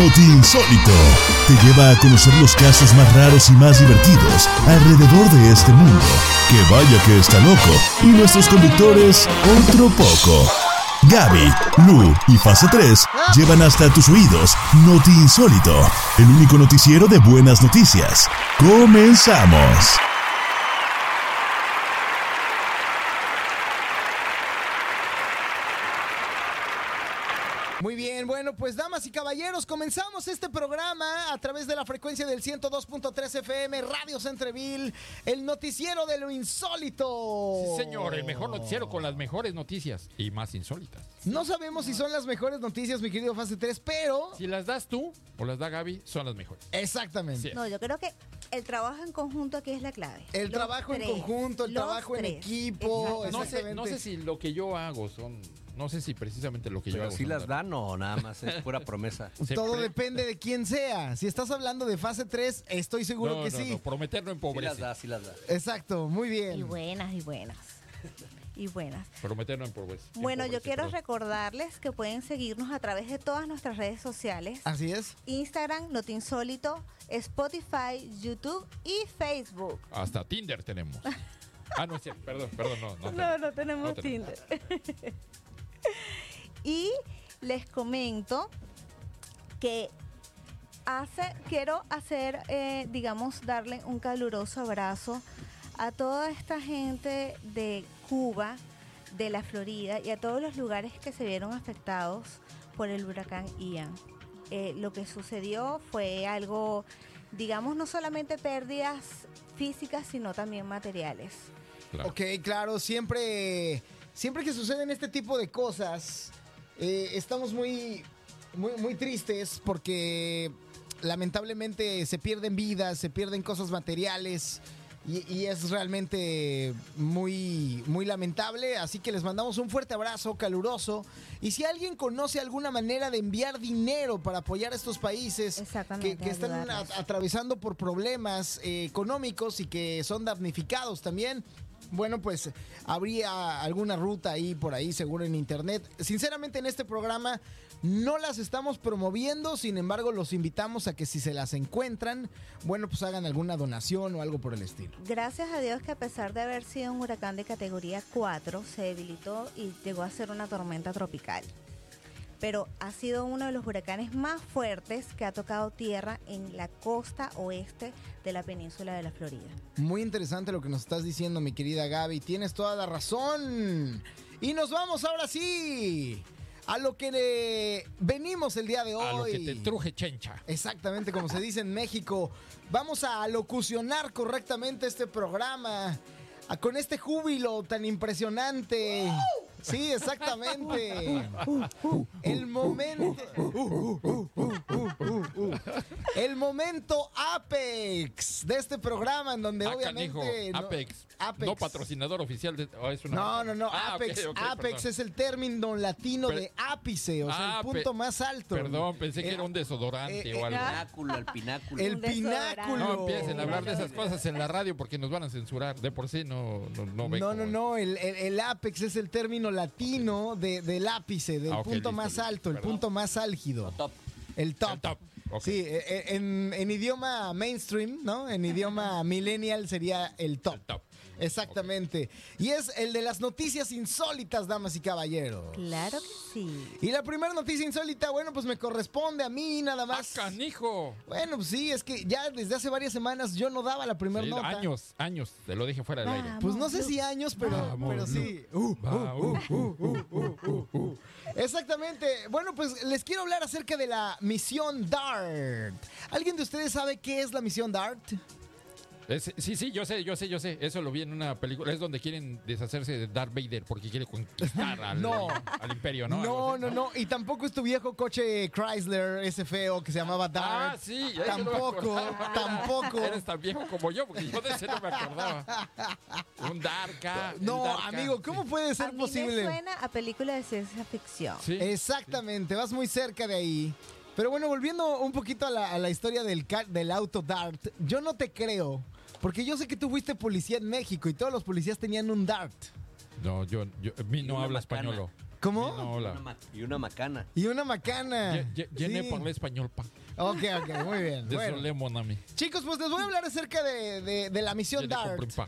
Noti Insólito te lleva a conocer los casos más raros y más divertidos alrededor de este mundo. Que vaya que está loco. Y nuestros conductores, otro poco. Gaby, Lu y Fase 3 llevan hasta tus oídos Noti Insólito, el único noticiero de buenas noticias. Comenzamos. Muy bien, bueno, pues damas y caballeros, comenzamos este programa a través de la frecuencia del 102.3 FM, Radio Centreville, el noticiero de lo insólito. Sí, señor, el mejor noticiero con las mejores noticias y más insólitas. No sabemos si son las mejores noticias, mi querido Fase 3, pero... Si las das tú o las da Gaby, son las mejores. Exactamente. Sí. No, yo creo que el trabajo en conjunto aquí es la clave. El Los trabajo en conjunto, el los trabajo en equipo. No sé, no sé si lo que yo hago son. No sé si precisamente lo que yo Pero hago. si las dan o nada más es pura promesa. Todo depende de quién sea. Si estás hablando de fase 3, estoy seguro No, que no, sí. no, prometer no Sí las empobrece. da, sí las da. Exacto, muy Y bien. buenas, y buenas. Y buenas. Prometer no empobrece. Bueno, yo Empobrece, quiero perdón. recordarles que pueden seguirnos a través de todas nuestras redes sociales. Así es. Instagram, Notinsólito, Spotify, YouTube y Facebook. Hasta Tinder tenemos. Ah, no es cierto, perdón, perdón, no. No, No, no tenemos no tenemos. Tinder. y les comento que hace, quiero hacer, eh, digamos, darle un caluroso abrazo a toda esta gente de Cuba, de la Florida y a todos los lugares que se vieron afectados por el huracán Ian. Eh, lo que sucedió fue algo, digamos, no solamente pérdidas físicas, sino también materiales. Ok, claro, siempre, siempre que suceden este tipo de cosas, eh, estamos muy, muy, muy tristes porque lamentablemente se pierden vidas, se pierden cosas materiales. Y, y es realmente muy, muy lamentable, así que les mandamos un fuerte abrazo caluroso. Y si alguien conoce alguna manera de enviar dinero para apoyar a estos países que, están a- atravesando por problemas eh, económicos y que son damnificados también. Bueno, pues habría alguna ruta ahí por ahí, seguro en internet. Sinceramente, en este programa no las estamos promoviendo, sin embargo, los invitamos a que si se las encuentran, bueno, pues hagan alguna donación o algo por el estilo. Gracias a Dios que a pesar de haber sido un huracán de categoría 4, se debilitó y llegó a ser una tormenta tropical. Pero ha sido uno de los huracanes más fuertes que ha tocado tierra en la costa oeste de la península de la Florida. Muy interesante lo que nos estás diciendo, mi querida Gaby. Tienes toda la razón. Y nos vamos ahora sí a lo que venimos el día de hoy. A lo que te truje chencha. Exactamente como se dice en México. Vamos a locucionar correctamente este programa. a- con este júbilo tan impresionante. Sí, exactamente. El momento. El momento Apex de este programa en donde Ah, obviamente. canijo, no- Apex, Apex. No patrocinador oficial de. oh, es una No, no, no. Ah, Apex, Apex es el término latino Per- de ápice, o sea, Ah, el pe- punto más alto. Perdón, pensé que Eh, era un desodorante eh, o algo. ah, Pináculo, el pináculo. El pináculo. No empiecen a hablar de esas cosas en la radio porque nos van a censurar. De por sí no, no, no. No, no, no, el, el- el Apex es el término latino de, del ápice, del Ah, punto listo, más listo, alto, el punto más álgido. Top. El top. El top. Sí, eh, en, en idioma mainstream, ¿no? En idioma millennial sería el top. El top. Exactamente. Y es el de las noticias insólitas, damas y caballeros. Claro que sí. Y la primera noticia insólita, bueno, pues me corresponde a mí nada ¡Ah, más. canijo! Bueno, pues sí, es que ya desde hace varias semanas yo no daba la primera Sí, nota. años, años. Te lo dije fuera del aire. Pues no sé si años, pero, Vamos, pero sí. Uh, uh, uh, uh, uh, uh, uh, uh. Exactamente. Bueno, pues les quiero hablar acerca de la misión DART. ¿Alguien de ustedes sabe qué es la misión DART? Es- sí, sí, yo sé, yo sé, yo sé. Eso lo vi en una película. Es donde quieren deshacerse de Darth Vader porque quiere conquistar al, No. al imperio, ¿no? No, no, no. Y tampoco es tu viejo coche Chrysler, ese feo que se llamaba DART. Ah, sí. ya se lo Tampoco, acordaba. tampoco. Eres tan viejo como yo, porque yo de ese no me acordaba. Un Darka. el No, Darka, amigo, ¿cómo sí. puede A ser mí me posible? suena a película de ciencia ficción. Sí. Exactamente, vas muy cerca de ahí. Pero bueno, volviendo un poquito a la, a la historia del, del auto Dart, yo no te creo, porque yo sé que tú fuiste policía en México y todos los policías tenían un Dart. No, yo, yo, a mí Y no habla macana. español. ¿Cómo? No, Una la. ma- y una macana. Y una macana. Llené Sí. por el español, pa. Ok, ok, muy bien. De Bueno. Chicos, pues les voy a hablar acerca de, de- de la misión DART. compré.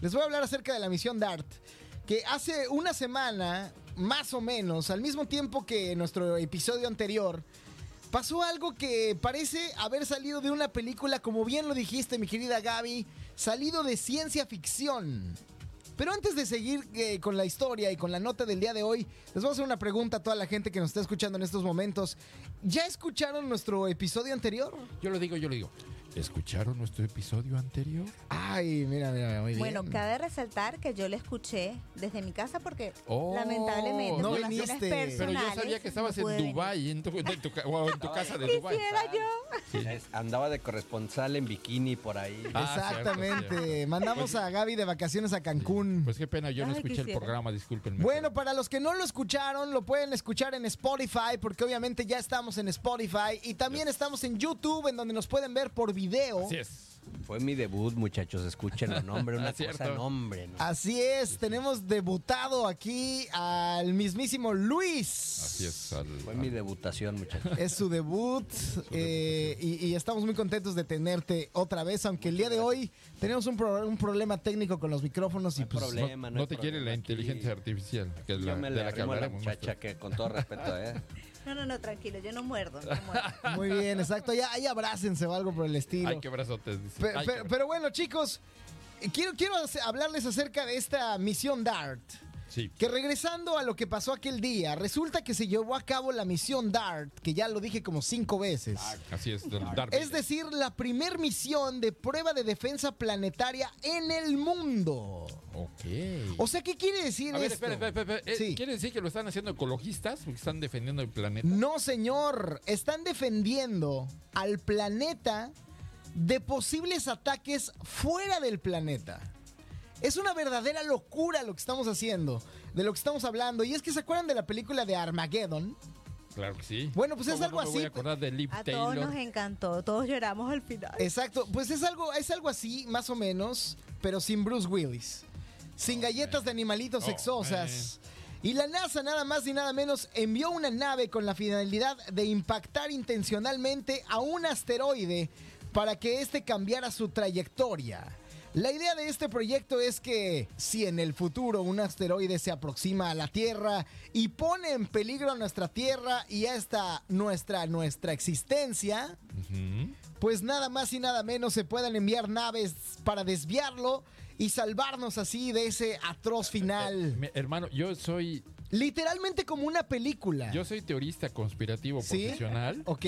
Les voy a hablar acerca de la misión DART. Que hace una semana, más o menos, al mismo tiempo que nuestro episodio anterior, pasó algo que parece haber salido de una película, como bien lo dijiste, mi querida Gaby, salido de ciencia ficción. Pero antes de seguir eh, con la historia y con la nota del día de hoy, les voy a hacer una pregunta a toda la gente que nos está escuchando en estos momentos. ¿Ya escucharon nuestro episodio anterior? Yo lo digo, yo lo digo. ¿Escucharon nuestro episodio anterior? Ay, mira, mira, muy bien. Bueno, cabe resaltar que yo lo escuché desde mi casa porque Oh, lamentablemente no viniste. Pero yo sabía que estabas no en. Dubai, en tu, en tu ca- o en tu casa de Dubai. Quisiera yo. Es- Andaba de corresponsal en bikini por ahí. Ah, Exactamente. cierto, cierto. Mandamos a Gaby de vacaciones a Cancún. Pues qué pena, yo no Ay, escuché el programa, discúlpenme. Bueno, para los que no lo escucharon, lo pueden escuchar en Spotify, porque obviamente ya estamos en Spotify y también estamos en YouTube, en donde nos pueden ver por video. Así es. Fue mi debut, muchachos. Escuchen el nombre. Una cierto. cosa, nombre. ¿no? Así es, tenemos debutado aquí al mismísimo Luis. Así es. al- Fue mi debutación, muchachos. Es su debut eh, y, y estamos muy contentos de tenerte otra vez, aunque el día de hoy tenemos un, pro- un problema técnico con los micrófonos y No pues... problema. no, no te quiere problema la aquí. inteligencia artificial, que es la, Yo me de la que arrimo a la hablaremos. muchacha que, con todo respeto, ¿eh? No, no, no, tranquilo, yo no muerdo, no muerdo. Muy bien, exacto. Ya ahí abrácense o algo por el estilo. Ay, qué brazotes. dice. Pe- Ay, pe- qué pero, bueno, chicos, eh, quiero, quiero hablarles acerca de esta misión DART. Sí. Que regresando a lo que pasó aquel día, resulta que se llevó a cabo la misión DART, que ya lo dije como cinco veces. Así es. del Darth Es decir, la primer misión de prueba de defensa planetaria en el mundo. Ok. O sea, ¿qué quiere decir a ver, esto? espera, espera, espera. Eh, Sí. ¿Quiere decir que lo están haciendo ecologistas? Porque están defendiendo el planeta. No, señor. Están defendiendo al planeta de posibles ataques fuera del planeta. Es una verdadera locura lo que estamos haciendo, de lo que estamos hablando. Y es que se acuerdan de la película de Armageddon. Claro que sí. Bueno, pues es ¿Cómo algo no me voy así. a acordar de A todos nos encantó, todos lloramos al final. Exacto, pues es algo, es algo así, más o menos, pero sin Bruce Willis. Sin galletas de animalitos Oh, sexosas. Y la NASA nada más ni nada menos envió una nave con la finalidad de impactar intencionalmente a un asteroide para que éste cambiara su trayectoria. La idea de este proyecto es que si en el futuro un asteroide se aproxima a la Tierra y pone en peligro a nuestra Tierra y hasta nuestra, nuestra existencia, pues nada más y nada menos se puedan enviar naves para desviarlo y salvarnos así de ese atroz final. Mi hermano, yo soy Literalmente como una película. yo soy teorista conspirativo ¿Sí? profesional Ok.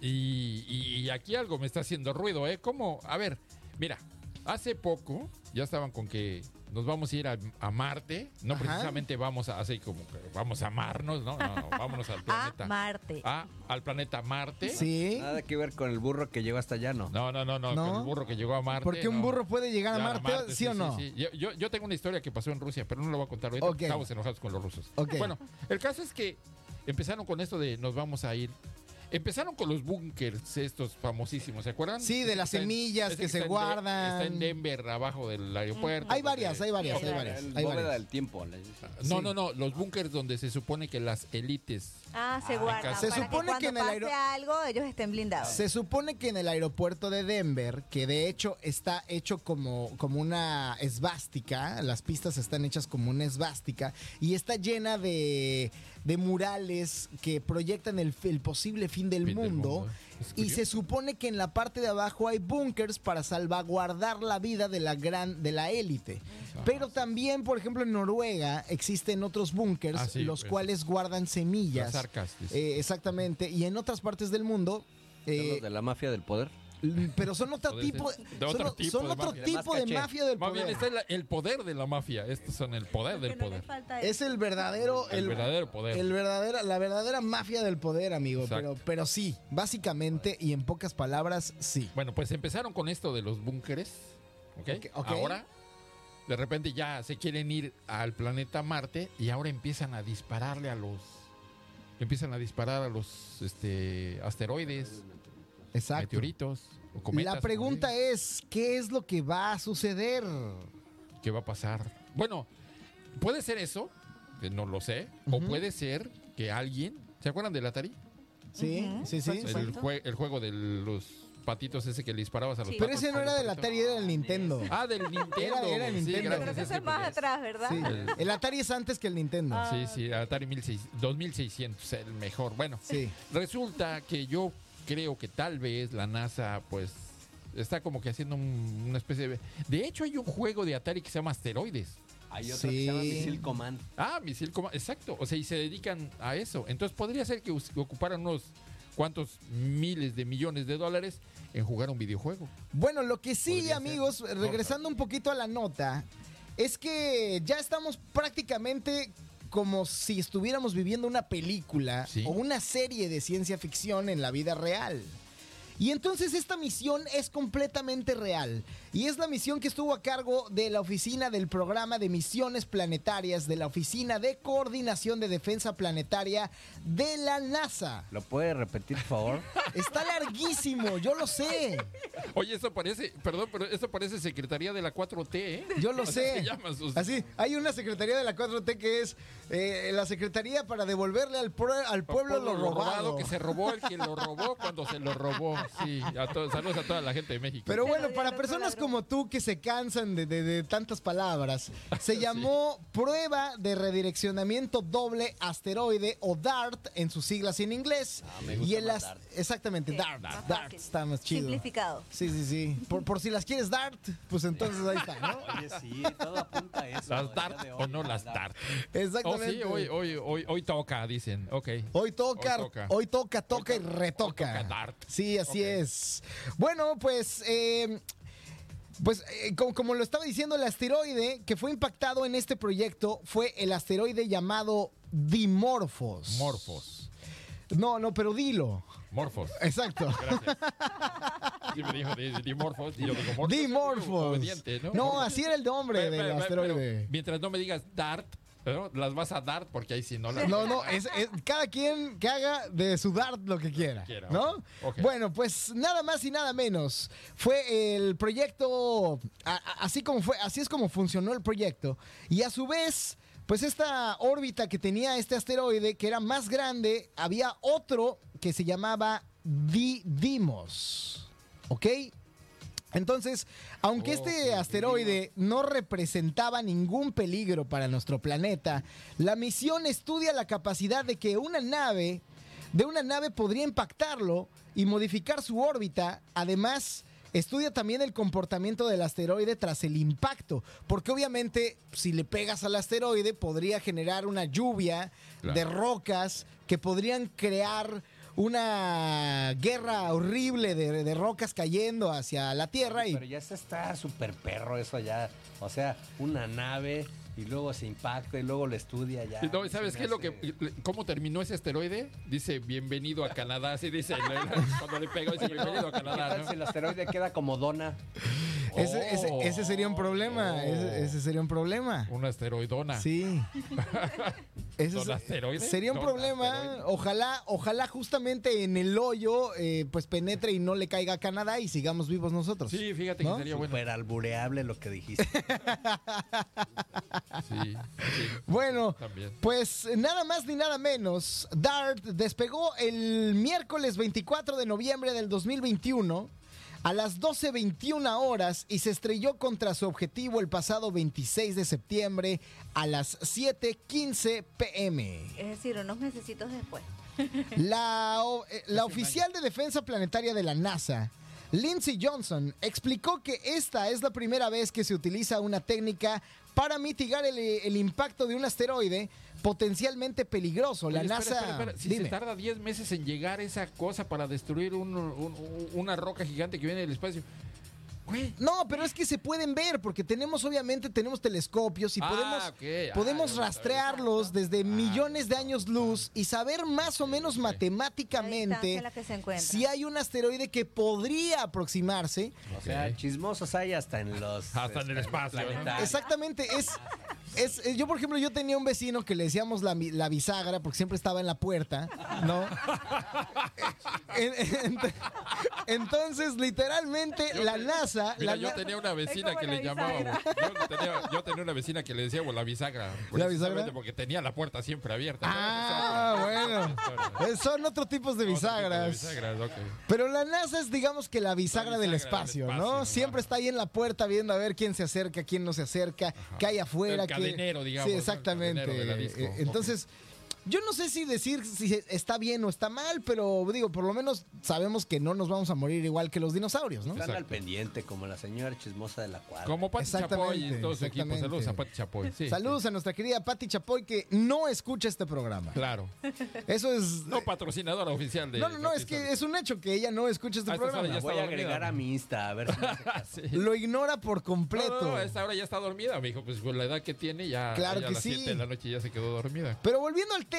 y, y- y aquí algo me está haciendo ruido, ¿eh? Como, a ver, mira, hace poco ya estaban con que nos vamos a ir a, a Marte, no Ajá. precisamente vamos a así como que vamos a amarnos, ¿no? No, no, vámonos al A planeta. Marte. A- al planeta Marte. Sí. Nada que ver con el burro que llegó hasta allá, ¿no? No, no, no, no, ¿No? con el burro que llegó a Marte. Porque un no. burro puede llegar a Marte, ¿sí, o no? sí. Yo, yo- yo tengo una historia que pasó en Rusia, pero no la voy a contar ahorita. Ok. porque Estamos enojados con los rusos. Bueno, el caso es que empezaron con esto de nos vamos a ir. Empezaron con los búnkers estos famosísimos, ¿se acuerdan? Sí, de las en- semillas que se en De- guardan. Está en Denver, abajo del aeropuerto. Hay varias, hay varias, hay varias. El hay bóveda varias. del tiempo. dicen. No, Sí. no, no, los búnkers donde se supone que las élites Ah, se Ah, guardan. se para supone que que en el pase aero- algo, ellos estén blindados. Se supone que en el aeropuerto de Denver, que de hecho está hecho como, como una esvástica, las pistas están hechas como una esvástica, y está llena de, de murales que proyectan el, el posible fin del Fin del mundo. Y se supone que en la parte de abajo hay búnkers para salvaguardar la vida de la gran de la élite. Pero también, por ejemplo, en Noruega existen otros búnkers Ah, sí, los pues, cuales guardan semillas. las arcas. Eh, exactamente. Y en otras partes del mundo. ¿Son eh, los de la mafia del poder? Pero son otro tipo, De son, otro o- tipo son de otro mafia. tipo de mafia del Más bien, poder. está el, el poder de la mafia. Estos son el poder del no poder. Es el verdadero, El verdadero poder. el verdadera, la verdadera mafia del poder, amigo. Exacto. Pero, pero sí, básicamente y en pocas palabras, sí. Bueno, pues empezaron con esto de los búnkeres. ¿ok? Ok, ok. Ahora, de repente ya se quieren ir al planeta Marte y ahora empiezan a dispararle a los. Empiezan a disparar a los este, asteroides, Exacto. meteoritos o cometas. La pregunta es, ¿qué es lo que va a suceder? ¿Qué va a pasar? Bueno, puede ser eso, que no lo sé. O puede ser que alguien. ¿Se acuerdan del Atari? Sí, sí, sí. El, jue- el juego de los patitos ese que le disparabas a los Sí. Pero ese no era el del. Atari, era del Nintendo. Ah, del Nintendo. Era- era Sí, Nintendo. que es más atrás, ¿verdad? Sí. El- El Atari es antes que el Nintendo. Ah. Sí, sí, Atari 1600, 2600, el mejor. Bueno, Sí. resulta que yo creo que tal vez la NASA, pues, está como que haciendo un- una especie de... De hecho, hay un juego de Atari que se llama Asteroides. Hay otro que se llama Sí. Missile Command. Ah, misil coma, exacto. O sea, y se dedican a eso. Entonces podría ser que ocuparan unos cuantos miles de millones de dólares en jugar un videojuego. Bueno, lo que sí, Podría ser. amigos, regresando un poquito a la nota, es que ya estamos prácticamente como si estuviéramos viviendo una película Sí. o una serie de ciencia ficción en la vida real. Y entonces esta misión es completamente real. Y es la misión que estuvo a cargo de la oficina del programa de misiones planetarias de la Oficina de Coordinación de Defensa Planetaria de la NASA. ¿Lo puede repetir, por favor? Está larguísimo, yo lo sé. Oye, eso parece, perdón, pero eso parece Secretaría de la 4T, ¿eh? Yo lo Así sé. se llama sus- Así, hay una secretaría de la 4T que es eh, la secretaría para devolverle al, al pueblo, lo robado. que se robó el que lo robó cuando se lo robó. Sí, a todos, saludos a toda la gente de México. Pero bueno, para personas como tú que se cansan de, de- de tantas palabras, se llamó prueba de redireccionamiento doble asteroide o DART en sus siglas en inglés. Ah, me gusta y el más as- DART. Exactamente, Sí, DART. DART fácil. está más chido. Simplificado. Sí, sí, sí. Por, por si las quieres DART, pues entonces ahí está, ¿no? Oye, sí, todo apunta a eso. las DART hoy, o no las DART. Oh, Exactamente. sí, hoy, hoy, hoy, hoy toca, dicen. Ok. Hoy toca, Hoy toca. hoy toca, toca y retoca. hoy toca Dart. Sí, así Es. Bueno, pues, eh, pues eh, como, como lo estaba diciendo, el asteroide que fue impactado en este proyecto fue el asteroide llamado Dimorphos. Morfos. No, no, pero dilo. Morfos. Exacto. Gracias. Sí me dijo di- dimorfos y yo digo morfos. Dimorphos. Obediente, ¿no? No, así era el nombre Pero- del pero- pero asteroide. mientras no me digas Dart, ¿no? las vas a dar porque ahí sí no las No, no, es, es- cada quien que haga de su Dart lo que quiera, ¿no? Bueno, pues nada más y nada menos. Fue el proyecto, a- a- así como fue, así es como funcionó el proyecto. Y a su vez, pues esta órbita que tenía este asteroide, que era más grande, había otro que se llamaba Didymos, ¿ok? Entonces, aunque este asteroide no representaba ningún peligro para nuestro planeta, la misión estudia la capacidad de que una nave, de una nave podría impactarlo y modificar su órbita. Además, estudia también el comportamiento del asteroide tras el impacto, porque obviamente si le pegas al asteroide podría generar una lluvia Claro. de rocas que podrían crear una guerra horrible de, de rocas cayendo hacia la Tierra y Pero ya se está súper perro eso ya. O sea, una nave y luego se impacta y luego lo estudia ya. No, ¿y ¿Sabes qué es lo que, cómo terminó ese asteroide? Dice, bienvenido a Canadá, así dice, cuando le pegó, dice, bienvenido a ¿Qué Canadá, tal ¿no? si el asteroide queda como dona? ese, ese- Oh. ese sería un problema, ese, ese sería un problema. Una asteroidona. Sí. Ese sería un ¿Don problema. asteroide? Ojalá, ojalá justamente en el hoyo eh, pues penetre y no le caiga a Canadá y sigamos vivos nosotros. Sí, fíjate ¿No? que sería bueno. Súper albureable lo que dijiste. Sí, sí, Bueno, también. pues nada más ni nada menos, DART despegó el miércoles 24 de noviembre del 2021 a las 12.21 horas y se estrelló contra su objetivo el pasado 26 de septiembre a las 7.15 pm. Es decir, unos mesecitos después. La, eh, la oficial de defensa planetaria de la NASA, Lindsey Johnson, explicó que esta es la primera vez que se utiliza una técnica para mitigar el, el impacto de un asteroide potencialmente peligroso. La Oye, espera, NASA. espera, espera. Si dime. se tarda 10 meses en llegar esa cosa para destruir un- un- una roca gigante que viene del espacio. Güey. No, pero es que se pueden ver porque tenemos obviamente tenemos telescopios y Ah, podemos. Ah, podemos rastrearlos desde millones de años luz y saber más o menos matemáticamente en la que se encuentra. si hay un asteroide que podría aproximarse O sea, chismosos hay hasta en los... Hasta en el este, espacio. Exactamente, es, Es, es- yo, por ejemplo, yo tenía un vecino que le decíamos la, la bisagra porque siempre estaba en la puerta, ¿no? En- en- entonces, literalmente, Yo la NASA... Mira, la yo tenía una vecina que le llamábamos. Yo tenía, yo tenía una vecina que le decíamos la bisagra. ¿La bisagra? precisamente Porque tenía la puerta siempre abierta. Ah, bueno. Eh, Son otros tipos de bisagras. Pero la NASA es, digamos que la bisagra, La del, bisagra del espacio, espacio, ¿no? Siempre está ahí en la puerta viendo a ver quién se acerca, quién no se acerca, qué hay afuera. El qué- digamos, Sí, exactamente. la disco. Yo no sé si decir si está bien o está mal, pero digo, por lo menos sabemos que no nos vamos a morir igual que los dinosaurios, ¿no? Están al pendiente, como la señora chismosa de la cuadra. Como Pati Chapoy y Exactamente, todo su equipo. Saludos a Pati Chapoy. Sí, Saludos a nuestra querida Patti Chapoy que no escucha este programa. Claro. Eso es... No patrocinadora oficial de. No, no, no, es que es un hecho que ella no escucha este A estas horas programa. ya Voy está a agregar dormida. a mi Insta, a ver si me. Sí. Lo ignora por completo. No, no, a esta hora ya está dormida, mijo. Pues con la edad que tiene, ya, Claro ya que a las sí. 7 de la noche ya se quedó dormida. Pero volviendo al tema,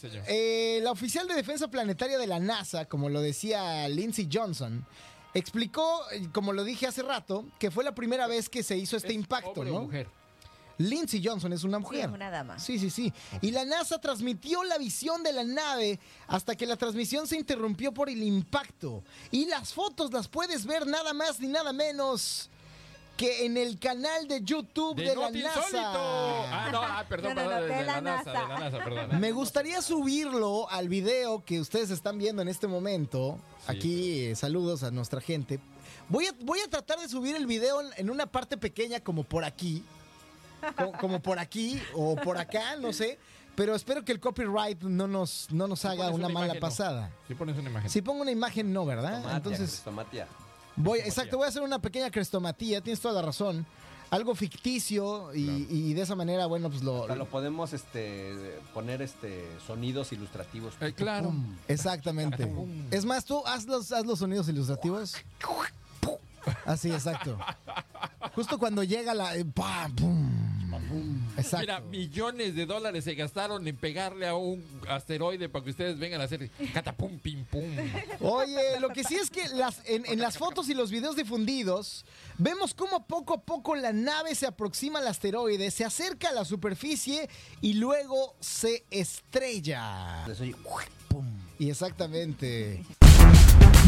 Sí, señor. eh, la oficial de defensa planetaria de la NASA, como lo decía Lindsey Johnson, explicó, eh, como lo dije hace rato, que fue la primera vez que se hizo este ¿Es impacto, ¿no? mujer? Lindsey Johnson es una Sí, mujer. es una dama. Sí, sí, sí. Y la NASA transmitió la visión de la nave hasta que la transmisión se interrumpió por el impacto. Y las fotos las puedes ver nada más ni nada menos que en el canal de YouTube de, De la. NASA. Ah, no, ah, perdón, No, no, perdón, no, de, de la, la NASA, NASA. de la NASA, perdón. Me gustaría subirlo al video que ustedes están viendo en este momento. Sí. Aquí, eh, saludos a nuestra gente. Voy a, voy a tratar de subir el video en, una parte pequeña, como por aquí. Como, como por aquí o por acá, no sé. Pero espero que el copyright no nos, no nos Si haga una, mala imagen, no. pasada. Si pones una imagen. Si pongo una imagen, no, ¿verdad? Tomatia, Entonces, Tomatia. Voy, exacto, voy a hacer una pequeña crestomatía, tienes toda la razón. Algo ficticio y, Claro. y de esa manera, bueno, pues lo, Hasta lo podemos este, poner este, sonidos ilustrativos. Eh, claro. Exactamente. Pum. Es más, tú haz los, haz los sonidos ilustrativos. Así, exacto. Justo cuando llega la. eh, ¡pam! ¡pum! Exacto. Mira, millones de dólares se gastaron en pegarle a un asteroide para que ustedes vengan a hacer catapum, pim, pum. Oye, lo que sí es que las, en, en las fotos y los videos difundidos, vemos cómo poco a poco la nave se aproxima al asteroide, se acerca a la superficie y luego se estrella. Y exactamente.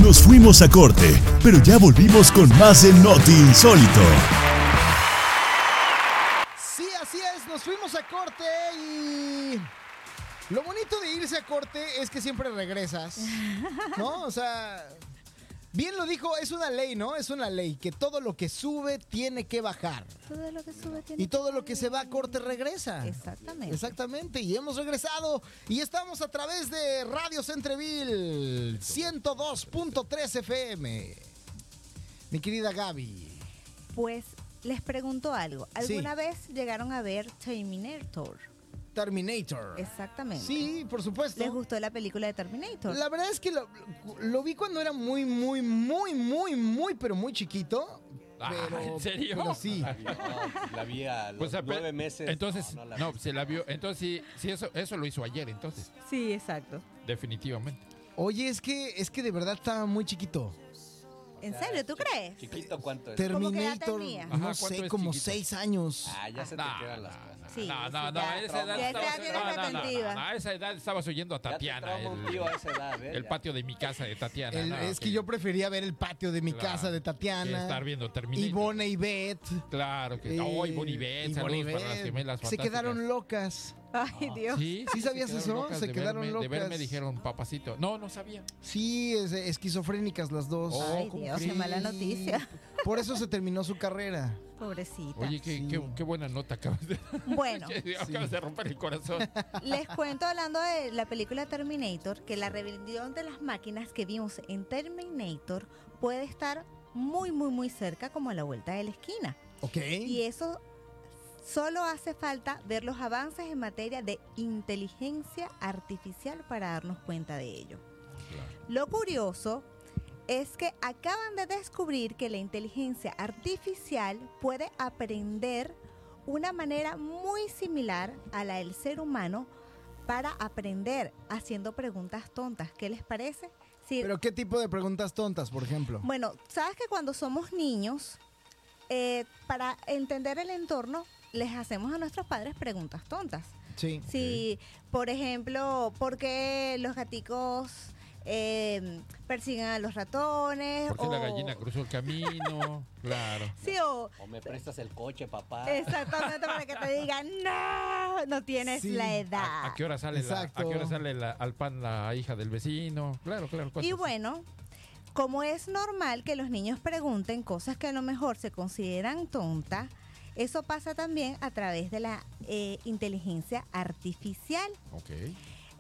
Nos fuimos a corte, pero ya volvimos con más de Noti Insólito. Nos fuimos a corte y lo bonito de irse a corte es que siempre regresas, ¿no? O sea, bien lo dijo, es una ley, ¿no? Es una ley que todo lo que sube tiene que bajar Todo lo que sube tiene y todo lo que se va a corte regresa. Exactamente. Exactamente, y hemos regresado y estamos a través de Radio Centreville 102.3 FM. Mi querida Gaby. Pues les pregunto algo. Sí. ¿Alguna vez llegaron a ver Terminator? Terminator. Exactamente. Sí, por supuesto. ¿Les gustó la película de Terminator? La verdad es que lo, lo vi cuando era muy, muy, muy, muy, muy, pero muy chiquito. Ah, Pero, ¿en serio? pero sí. No, la vi a los Pues, nueve meses. Entonces, no, no, la se la vio. Entonces, sí, sí, eso, eso lo hizo ayer, entonces. Sí, exacto. Definitivamente. Oye, es que, es que de verdad estaba muy chiquito. ¿En serio? ¿Tú crees? Chiquito, ¿cuánto es? ¿Cómo que edad Terminator, tenía? no Ajá, ¿cuánto sé, es como chiquito? seis años. Ah, ya se te No, quedan las no, cosas. Sí, no, sí, no, no, a esa edad estabas- no, no, no, no, a esa edad estabas oyendo a Ya te Tatiana, el, a esa edad, ¿eh? el patio de mi casa de Tatiana. El- no, es que que- yo prefería ver el patio de mi Claro, casa de que Tatiana. estar viendo Terminator. Ivonne y Beth. Claro que. eh, Oh, Ivonne y Beth, Ivonne y saludos para las Beth. gemelas Se quedaron locas. Ay, Dios. Sí, ¿Sí sabías se eso? quedaron locas Se de quedaron verme, De verme locas. dijeron papacito. No, no sabía. Sí, es- esquizofrénicas las dos. Oh, Ay, ¿cómo Dios, qué mala noticia. Por eso se terminó su carrera. Pobrecita. Oye, qué, Sí. qué, qué buena nota acabas de, Bueno, acabas de romper el corazón. les cuento hablando de la película Terminator que la rebelión de las máquinas que vimos en Terminator puede estar muy, muy, muy cerca como a la vuelta de la esquina. ¿Ok? Y eso solo hace falta ver los avances en materia de inteligencia artificial para darnos cuenta de ello. Lo curioso es que acaban de descubrir que la inteligencia artificial puede aprender una manera muy similar a la del ser humano para aprender haciendo preguntas tontas. ¿Qué les parece? Pero ¿qué tipo de preguntas tontas, por ejemplo? bueno, sabes que cuando somos niños, eh, para entender el entorno, les hacemos a nuestros padres preguntas tontas. Sí. Si, por ejemplo, ¿por qué los gaticos eh, persiguen a los ratones? ¿Por qué la O- gallina cruzó el camino? Claro. Sí, o O me prestas el coche, papá. exactamente para que te digan, no, no tienes Sí. la edad. ¿A, a qué hora sale, la, Exacto. a qué hora sale la- al pan la hija del vecino? Claro, claro. cosas Y bueno, como es normal que los niños pregunten cosas que a lo mejor se consideran tontas, eso pasa también a través de la eh, inteligencia artificial.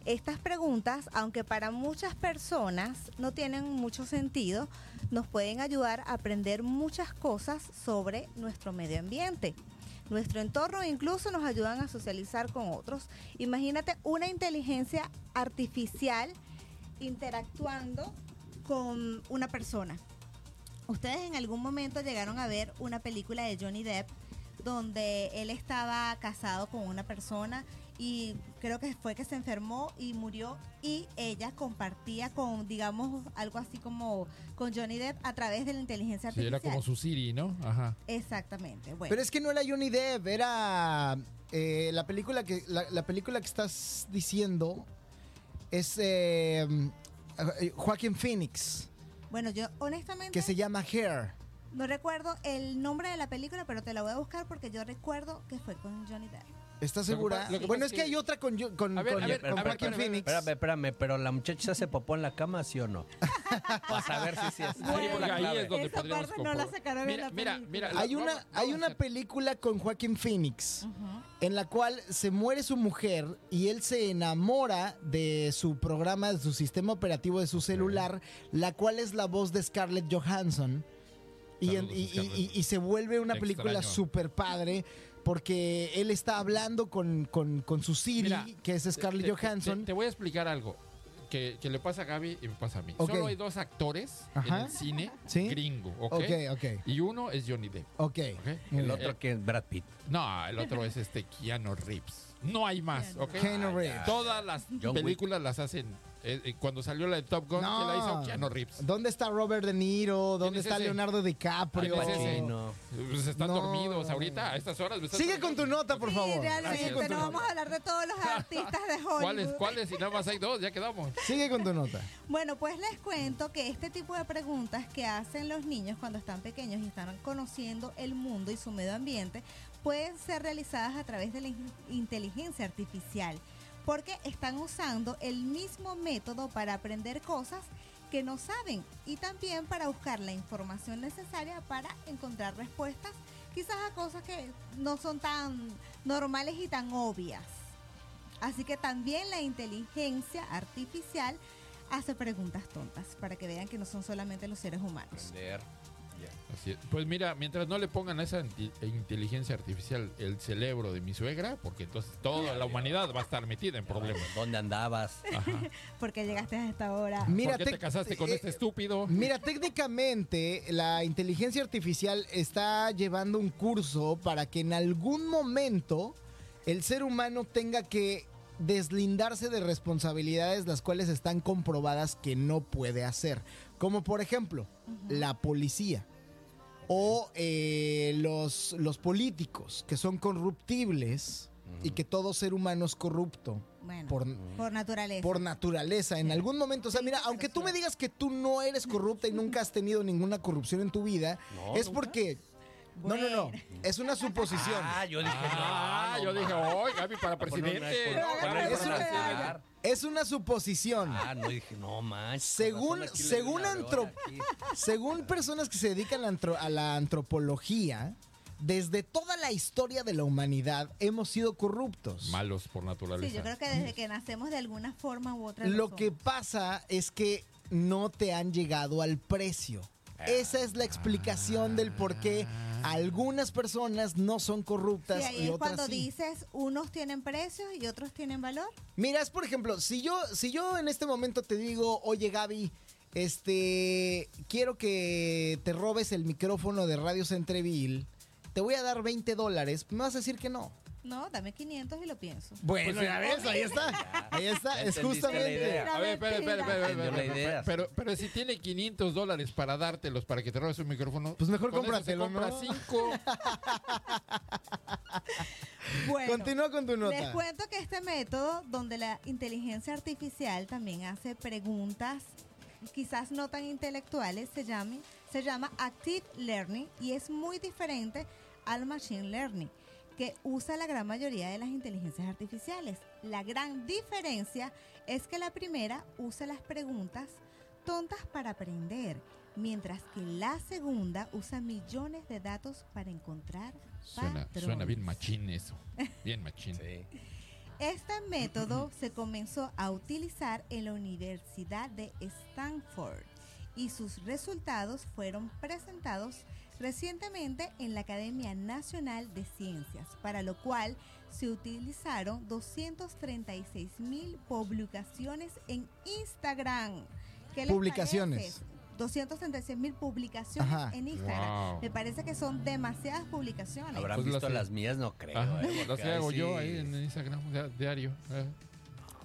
Estas preguntas, aunque para muchas personas no tienen mucho sentido, nos pueden ayudar a aprender muchas cosas sobre nuestro medio ambiente. Nuestro entorno incluso nos ayudan a socializar con otros. Imagínate una inteligencia artificial interactuando con una persona. Ustedes en algún momento llegaron a ver una película de Johnny Depp donde él estaba casado con una persona y creo que fue que se enfermó y murió y ella compartía con, digamos, algo así como con Johnny Depp a través de la inteligencia Sí, artificial. era como su Siri, ¿no? Ajá. Exactamente. Bueno, Pero es que no era Johnny Depp, era eh, la película que la, la película que estás diciendo es eh, eh, Joaquin Phoenix, bueno, yo honestamente que se llama Hair. No recuerdo el nombre de la película, pero te la voy a buscar porque yo recuerdo que fue con Johnny Depp. ¿Estás Lo que segura? pa- lo que bueno, es que hay otra con, con, A ver, con- a ver, con a ver, Joaquin Phoenix. Espérame, espérame, pero la muchacha se hace popó en la cama, ¿sí o no? Para saber si sí es. Sí, Ahí porque la ahí clave. es donde Esa podríamos parte no la comprobar. sacaron en mira, la mira, película. mira, Hay una, vamos hay una película con Joaquin Phoenix en la cual se muere su mujer y él se enamora de su programa, de su sistema operativo de su celular, la cual es la voz de Scarlett Johansson. Y, en- y- y- y- y se vuelve una Te película súper padre porque él está hablando con, con- con su Siri, Mira, que es Scarlett Te- Johansson. Te, te voy a explicar algo que, que le pasa a Gaby y me pasa a mí. Solo hay dos actores Ajá. en el cine ¿Sí? gringo, ¿ok? ok, ok, Y uno es Johnny Depp, ok. ¿ok? Muy El otro que es Brad Pitt. No, el otro es este Keanu Reeves. No hay más, ¿ok? Keanu Reeves. Todas las John Wick. películas las hacen. Eh, eh, cuando salió la de Top Gun, No. que la hizo Keanu Reeves. ¿Dónde está Robert De Niro? ¿Dónde es está ese? Leonardo DiCaprio? ¿Quién es ese? Chino. Pues están No. dormidos ahorita a estas horas. ¿me estás Sigue con tu nota, por Sí, favor. Sigue realmente no nota. vamos a hablar de todos los artistas de Hollywood. ¿Cuáles? ¿Cuáles? Si nada más hay dos, ya quedamos. Sigue con tu nota. Bueno, pues les cuento que este tipo de preguntas que hacen los niños cuando están pequeños y están conociendo el mundo y su medio ambiente pueden ser realizadas a través de la in- inteligencia artificial, porque están usando el mismo método para aprender cosas que no saben y también para buscar la información necesaria para encontrar respuestas quizás a cosas que no son tan normales y tan obvias. Así que también la inteligencia artificial hace preguntas tontas para que vean que no son solamente los seres humanos. Así es. Pues mira, mientras no le pongan a esa inteligencia artificial el cerebro de mi suegra, porque entonces toda la humanidad va a estar metida en problemas. ¿Dónde andabas? Ajá. Porque llegaste a esta hora. Mira, ¿Por qué te casaste con eh, este estúpido? Mira, técnicamente la inteligencia artificial está llevando un curso para que en algún momento el ser humano tenga que deslindarse de responsabilidades las cuales están comprobadas que no puede hacer. Como por ejemplo, la policía o eh, los, los políticos que son corruptibles y que todo ser humano es corrupto Bueno, por, por naturaleza. por naturaleza en algún momento. O sea, mira, aunque tú me digas que tú no eres corrupta y nunca has tenido ninguna corrupción en tu vida, No, es nunca. porque... No, no, no. Es una suposición. Ah, yo dije, Ah, no, yo no, dije. ¡ay, Gaby, para presidente! Es una- informar. Es una suposición. Ah, no dije, no con Según- según antro-. Según personas que se dedican a la antro- a la antropología, desde toda la historia de la humanidad hemos sido corruptos. Malos por naturaleza. Sí, yo creo que desde que nacemos de alguna forma u otra. Lo que pasa es que no te han llegado al precio. Esa es la explicación del por qué algunas personas no son corruptas Sí, ahí y es otras cuando sí. dices unos tienen precios y otros tienen valor. Mira, es por ejemplo, si yo, si yo en este momento te digo, oye Gaby, este, quiero que te robes el micrófono de Radio Centreville, te voy a dar 20 dólares, me vas a decir que no. No, dame 500 y lo pienso. Bueno, Pues, ya ves, ahí está. Ahí está, es justamente. A ver, espera, espera, espera. Pero, pero si tiene 500 dólares para dártelos para que te robes un micrófono, Pues mejor cómpratelo, compra ¿no? cinco. Bueno, Continúa con tu les nota. cuento que este método, donde la inteligencia artificial también hace preguntas quizás no tan intelectuales, se, llame, se llama Active Learning y es muy diferente al Machine Learning, que usa la gran mayoría de las inteligencias artificiales. La gran diferencia es que la primera usa las preguntas tontas para aprender, mientras que la segunda usa millones de datos para encontrar Suena, patrones. suena bien machín eso. Bien machín. Sí. Este método se comenzó a utilizar en la Universidad de Stanford y sus resultados fueron presentados recientemente en la Academia Nacional de Ciencias, para lo cual se utilizaron 236 mil publicaciones en Instagram. ¿Qué les Publicaciones. parece? 236 mil publicaciones Ajá. en Instagram. Wow. Me parece que son demasiadas publicaciones. ¿Habrán Pues visto las mías? No creo. ¿eh? que hago yo ahí en Instagram dia- diario. eh.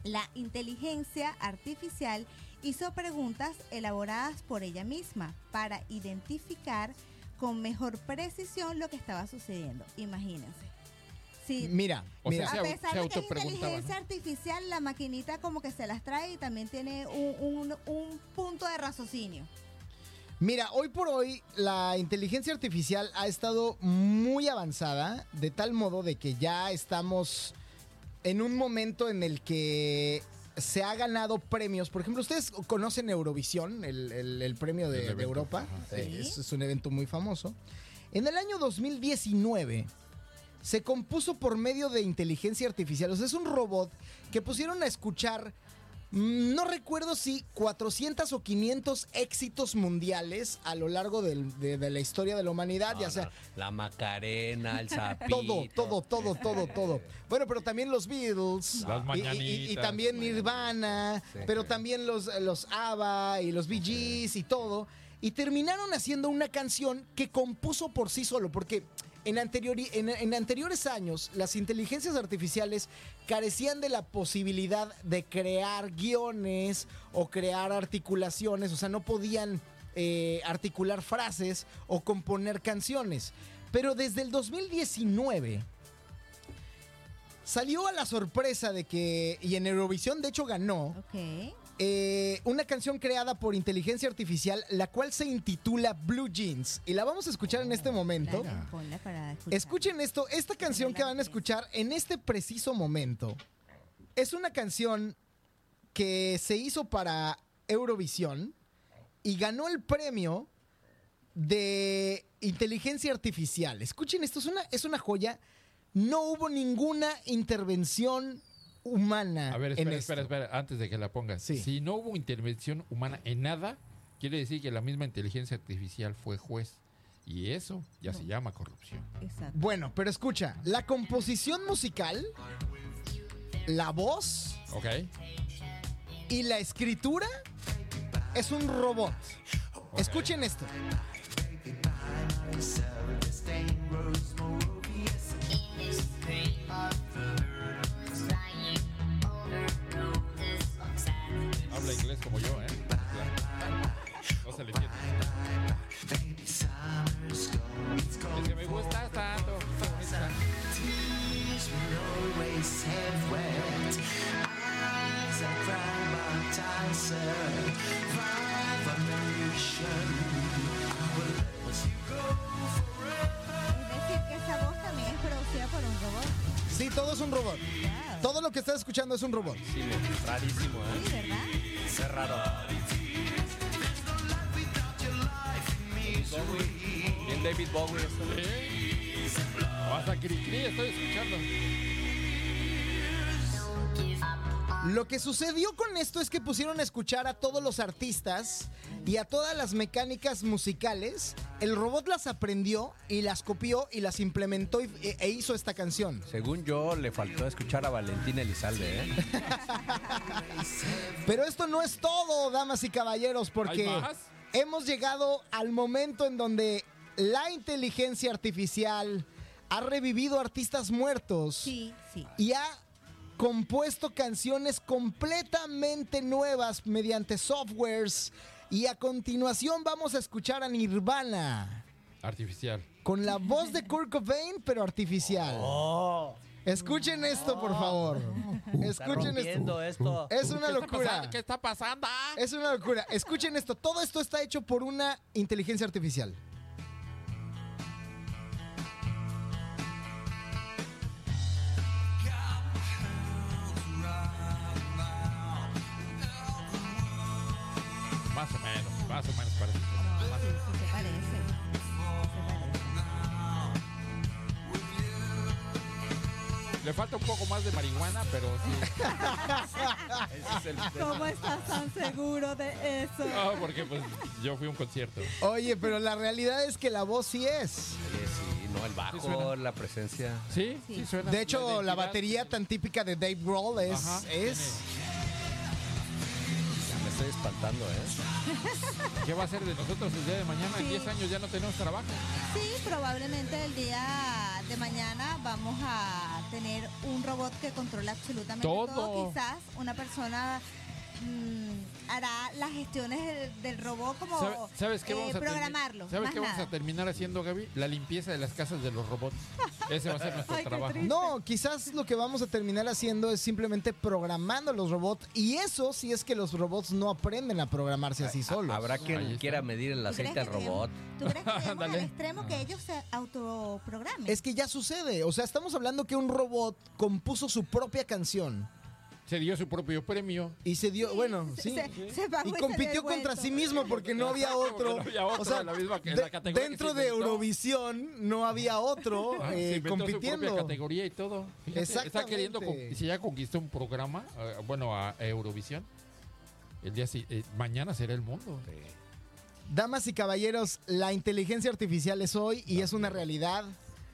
La inteligencia artificial hizo preguntas elaboradas por ella misma para identificar con mejor precisión lo que estaba sucediendo. Imagínense. Sí, Mira, O mira. sea, a pesar se de que es inteligencia ¿no? artificial, la maquinita como que se las trae y también tiene un, un- un punto de raciocinio. Mira, hoy por hoy la inteligencia artificial ha estado muy avanzada, de tal modo de que ya estamos en un momento en el que se ha ganado premios. Por ejemplo, ustedes conocen Eurovisión, el, el- el premio de, El de evento, Europa. Sí. Es, es un evento muy famoso. En el año 2019 se compuso por medio de inteligencia artificial. O sea, es un robot que pusieron a escuchar, no recuerdo si 400 o 500 éxitos mundiales a lo largo del- de, de la historia de la humanidad, No, ya sea no, La Macarena, el sapito. todo, todo, todo, todo, todo. Bueno, pero también los Beatles. Las y- y- y, y mañanitas. también Nirvana, Sí. pero también los, los ABBA y los Bee Gees y todo. Y terminaron haciendo una canción que compuso por sí solo, porque en, anteriores años las inteligencias artificiales carecían de la posibilidad de crear guiones o crear articulaciones, o sea, no podían eh, articular frases o componer canciones. Pero desde el 2019 salió a la sorpresa de que, y en Eurovisión de hecho ganó, Ok. Eh, una canción creada por inteligencia artificial, la cual se intitula Blue Jeans. Y la vamos a escuchar en este momento. Ponla para escuchar. Escuchen esto, esta canción que van a escuchar en este preciso momento es una canción que se hizo para Eurovisión y ganó el premio de inteligencia artificial. Escuchen esto, es una, es una joya. No hubo ninguna intervención humana A ver, en espera, espera, espera, antes de que la pongas. Sí. Si no hubo intervención humana en nada, quiere decir que la misma inteligencia artificial fue juez. Y eso ya se llama corrupción. Exacto. Bueno, pero escucha, la composición musical, la voz ¿Ok? y la escritura es un robot. Escuchen esto. Habla inglés como yo, ¿eh? No se le entiende. Es que me gusta tanto. Es decir, que esa voz también es producida por un robot. Sí, todo es un robot. Todo lo que estás escuchando es un robot. Sí, rarísimo, Sí, ¿eh? ¿verdad? Es raro. Bien David Bowie. eso. Hasta Cricri estoy escuchando. Lo que sucedió con esto es que pusieron a escuchar a todos los artistas y a todas las mecánicas musicales. El robot las aprendió y las copió y las implementó y- e, e hizo esta canción. Según yo, le faltó escuchar a Valentín Elizalde, ¿eh? Pero esto no es todo, damas y caballeros, porque hemos llegado al momento en donde la inteligencia artificial ha revivido artistas muertos Sí, sí. y ha compuesto canciones completamente nuevas mediante softwares. Y a continuación vamos a escuchar a Nirvana Artificial. con la voz de Kurt Cobain, pero artificial. Oh, Escuchen esto, por favor. está Escuchen esto. Es una ¿Qué está locura. pasando? ¿Qué está pasando? Es una locura. Escuchen esto. Todo esto está hecho por una inteligencia artificial. Más o menos parece. Más- Sí, sí se parece. Se parece. Le falta un poco más de marihuana, pero sí. Ese es el- ¿Cómo estás tan seguro de eso? No, porque pues yo fui a un concierto. Oye, pero la realidad es que la voz sí es. Oye, sí, no, el bajo, la presencia. Sí, sí, Sí. suena. De hecho, la batería tan típica de Dave Grohl es. Ajá, estoy espantando, ¿eh? ¿Qué va a ser de nosotros el día de mañana? En Sí. 10 años ya no tenemos trabajo. Sí, probablemente el día de mañana vamos a tener un robot que controla absolutamente todo. Todo. Quizás una persona mm, hará las gestiones del, del robot como ¿Sabe- ¿Sabes qué eh, vamos a programarlo. ¿Sabes qué vamos a terminar haciendo, Gaby? La limpieza de las casas de los robots. Ese va a ser nuestro Ay, trabajo. triste. No, quizás lo que vamos a terminar haciendo es simplemente programando los robots. Y eso si es que los robots no aprenden a programarse así solos. Habrá quien quiera medir el ¿Tú crees aceite al robot. ¿Tú crees que al extremo que ellos se autoprogramen? Es que ya sucede. O sea, estamos hablando que un robot compuso su propia canción. Se dio su propio premio. Y se dio, bueno, Se- sí. se- se pagó y compitió contra sí mismo porque no había otro. no había otro o sea, la misma- de- la que dentro de. Eurovisión no había otro Ah, eh, se inventó su propia compitiendo. categoría y todo. Fíjate, Está Exactamente. queriendo, con- si ya conquistó un programa, eh, bueno, a Eurovisión, el día eh, mañana será el mundo. Damas y caballeros, la inteligencia artificial es hoy y es una realidad.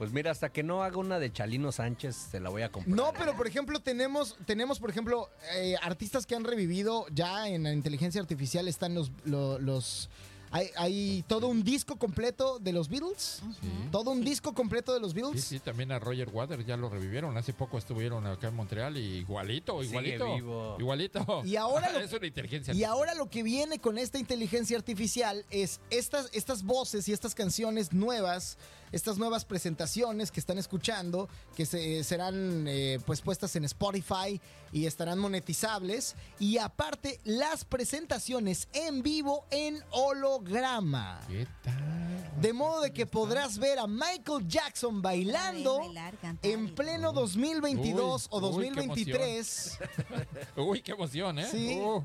Pues mira, hasta que no haga una de Chalino Sánchez, se la voy a comprar. No, pero por ejemplo tenemos, tenemos por ejemplo eh, artistas que han revivido ya en la inteligencia artificial están los, lo- los, hay, hay todo un disco completo de los Beatles, Sí. todo un disco completo de los Sí, Beatles. sí, también a Roger Waters ya lo revivieron. Hace poco estuvieron acá en Montreal y igualito, Sigue igualito. vivo. Igualito. Y ahora lo- es una inteligencia. Y ahora lo que viene con esta inteligencia artificial es estas, estas voces y estas canciones nuevas, estas nuevas presentaciones que están escuchando, que se, serán eh, pues puestas en Spotify y estarán monetizables. Y aparte, las presentaciones en vivo en holograma. ¿Qué tal? De modo de que podrás ver a Michael Jackson bailando Bailar, cantar y- en pleno 2022 o Uy, uy, qué 2023. Uy, qué emoción, ¿eh? Sí. Uh,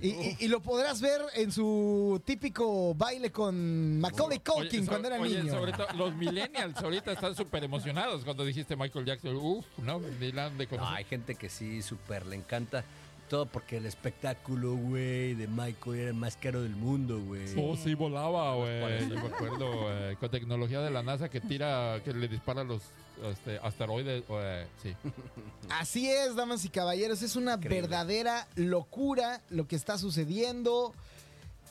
Y, y- y lo podrás ver en su típico baile con Macaulay Culkin cuando era oye, niño. sobre todo los millennials ahorita están súper emocionados cuando dijiste Michael Jackson. Uf, ¿no? De No, hay gente que sí, súper le encanta. Todo porque el espectáculo, güey, de Michael era el más caro del mundo, güey. Oh, sí, volaba, güey. Yo me acuerdo, güey, con tecnología de la NASA que tira, que le dispara los este, asteroides. güey, sí. Así es, damas y caballeros, es una Increíble. verdadera locura lo que está sucediendo.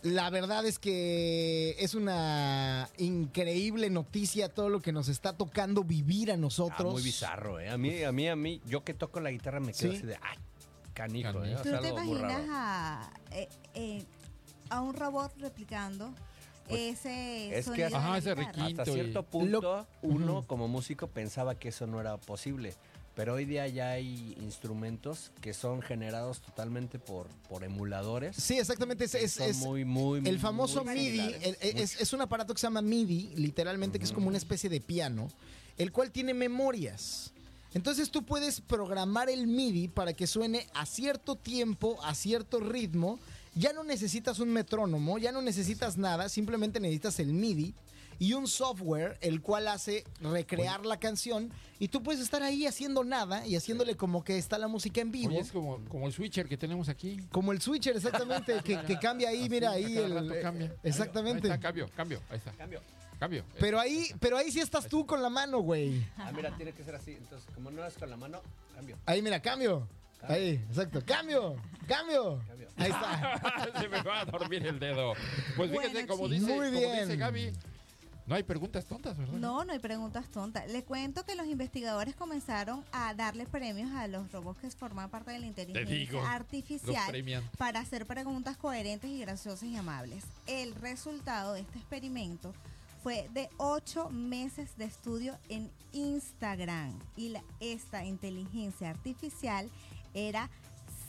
La verdad es que es una increíble noticia todo lo que nos está tocando vivir a Ah, nosotros. muy bizarro, ¿eh? A mí, a mí, a mí, yo que toco la guitarra me quedo Sí. así de, ay, canijo, ¿eh? O ¿Tú sea, te imaginas a, eh, eh, a un robot replicando Pues, ese es que de Ajá, ese. Hasta cierto punto, Lo- uno como músico pensaba que eso no era posible. Pero hoy día ya hay instrumentos que son generados totalmente por, por emuladores. Sí, exactamente. Es, es- muy, muy, el famoso muy MIDI. el- es, es un aparato que se llama MIDI, literalmente, que es como una especie de piano, el cual tiene memorias. Entonces tú puedes programar el MIDI para que suene a cierto tiempo, a cierto ritmo. Ya no necesitas un metrónomo, ya no necesitas nada, simplemente necesitas el MIDI y un software el cual hace recrear la canción y tú puedes estar ahí haciendo nada y haciéndole como que está la música en vivo. Oye, es como, como el switcher que tenemos aquí. Como el switcher, exactamente, que, que cambia ahí, Así, mira ahí. cada el- rato cambia. Exactamente. Ahí está, cambio, cambio. Ahí está. Cambio. Cambio. Pero ahí, pero ahí sí estás tú con la mano, güey. Ah, mira, tiene que ser así. Entonces, como no es con la mano, cambio. Ahí, mira, cambio. Ahí, exacto. Cambio, cambio. Cambio. Ahí está. Se me va a dormir el dedo. Pues fíjate, Bueno, como dice, Muy como bien. dice Gaby, No hay preguntas tontas, ¿verdad? No, no hay preguntas tontas. Les cuento que los investigadores comenzaron a darle premios a los robots que forman parte de la inteligencia digo, artificial para hacer preguntas coherentes y graciosas y amables. El resultado de este experimento fue de ocho meses de estudio en Instagram y la- esta inteligencia artificial era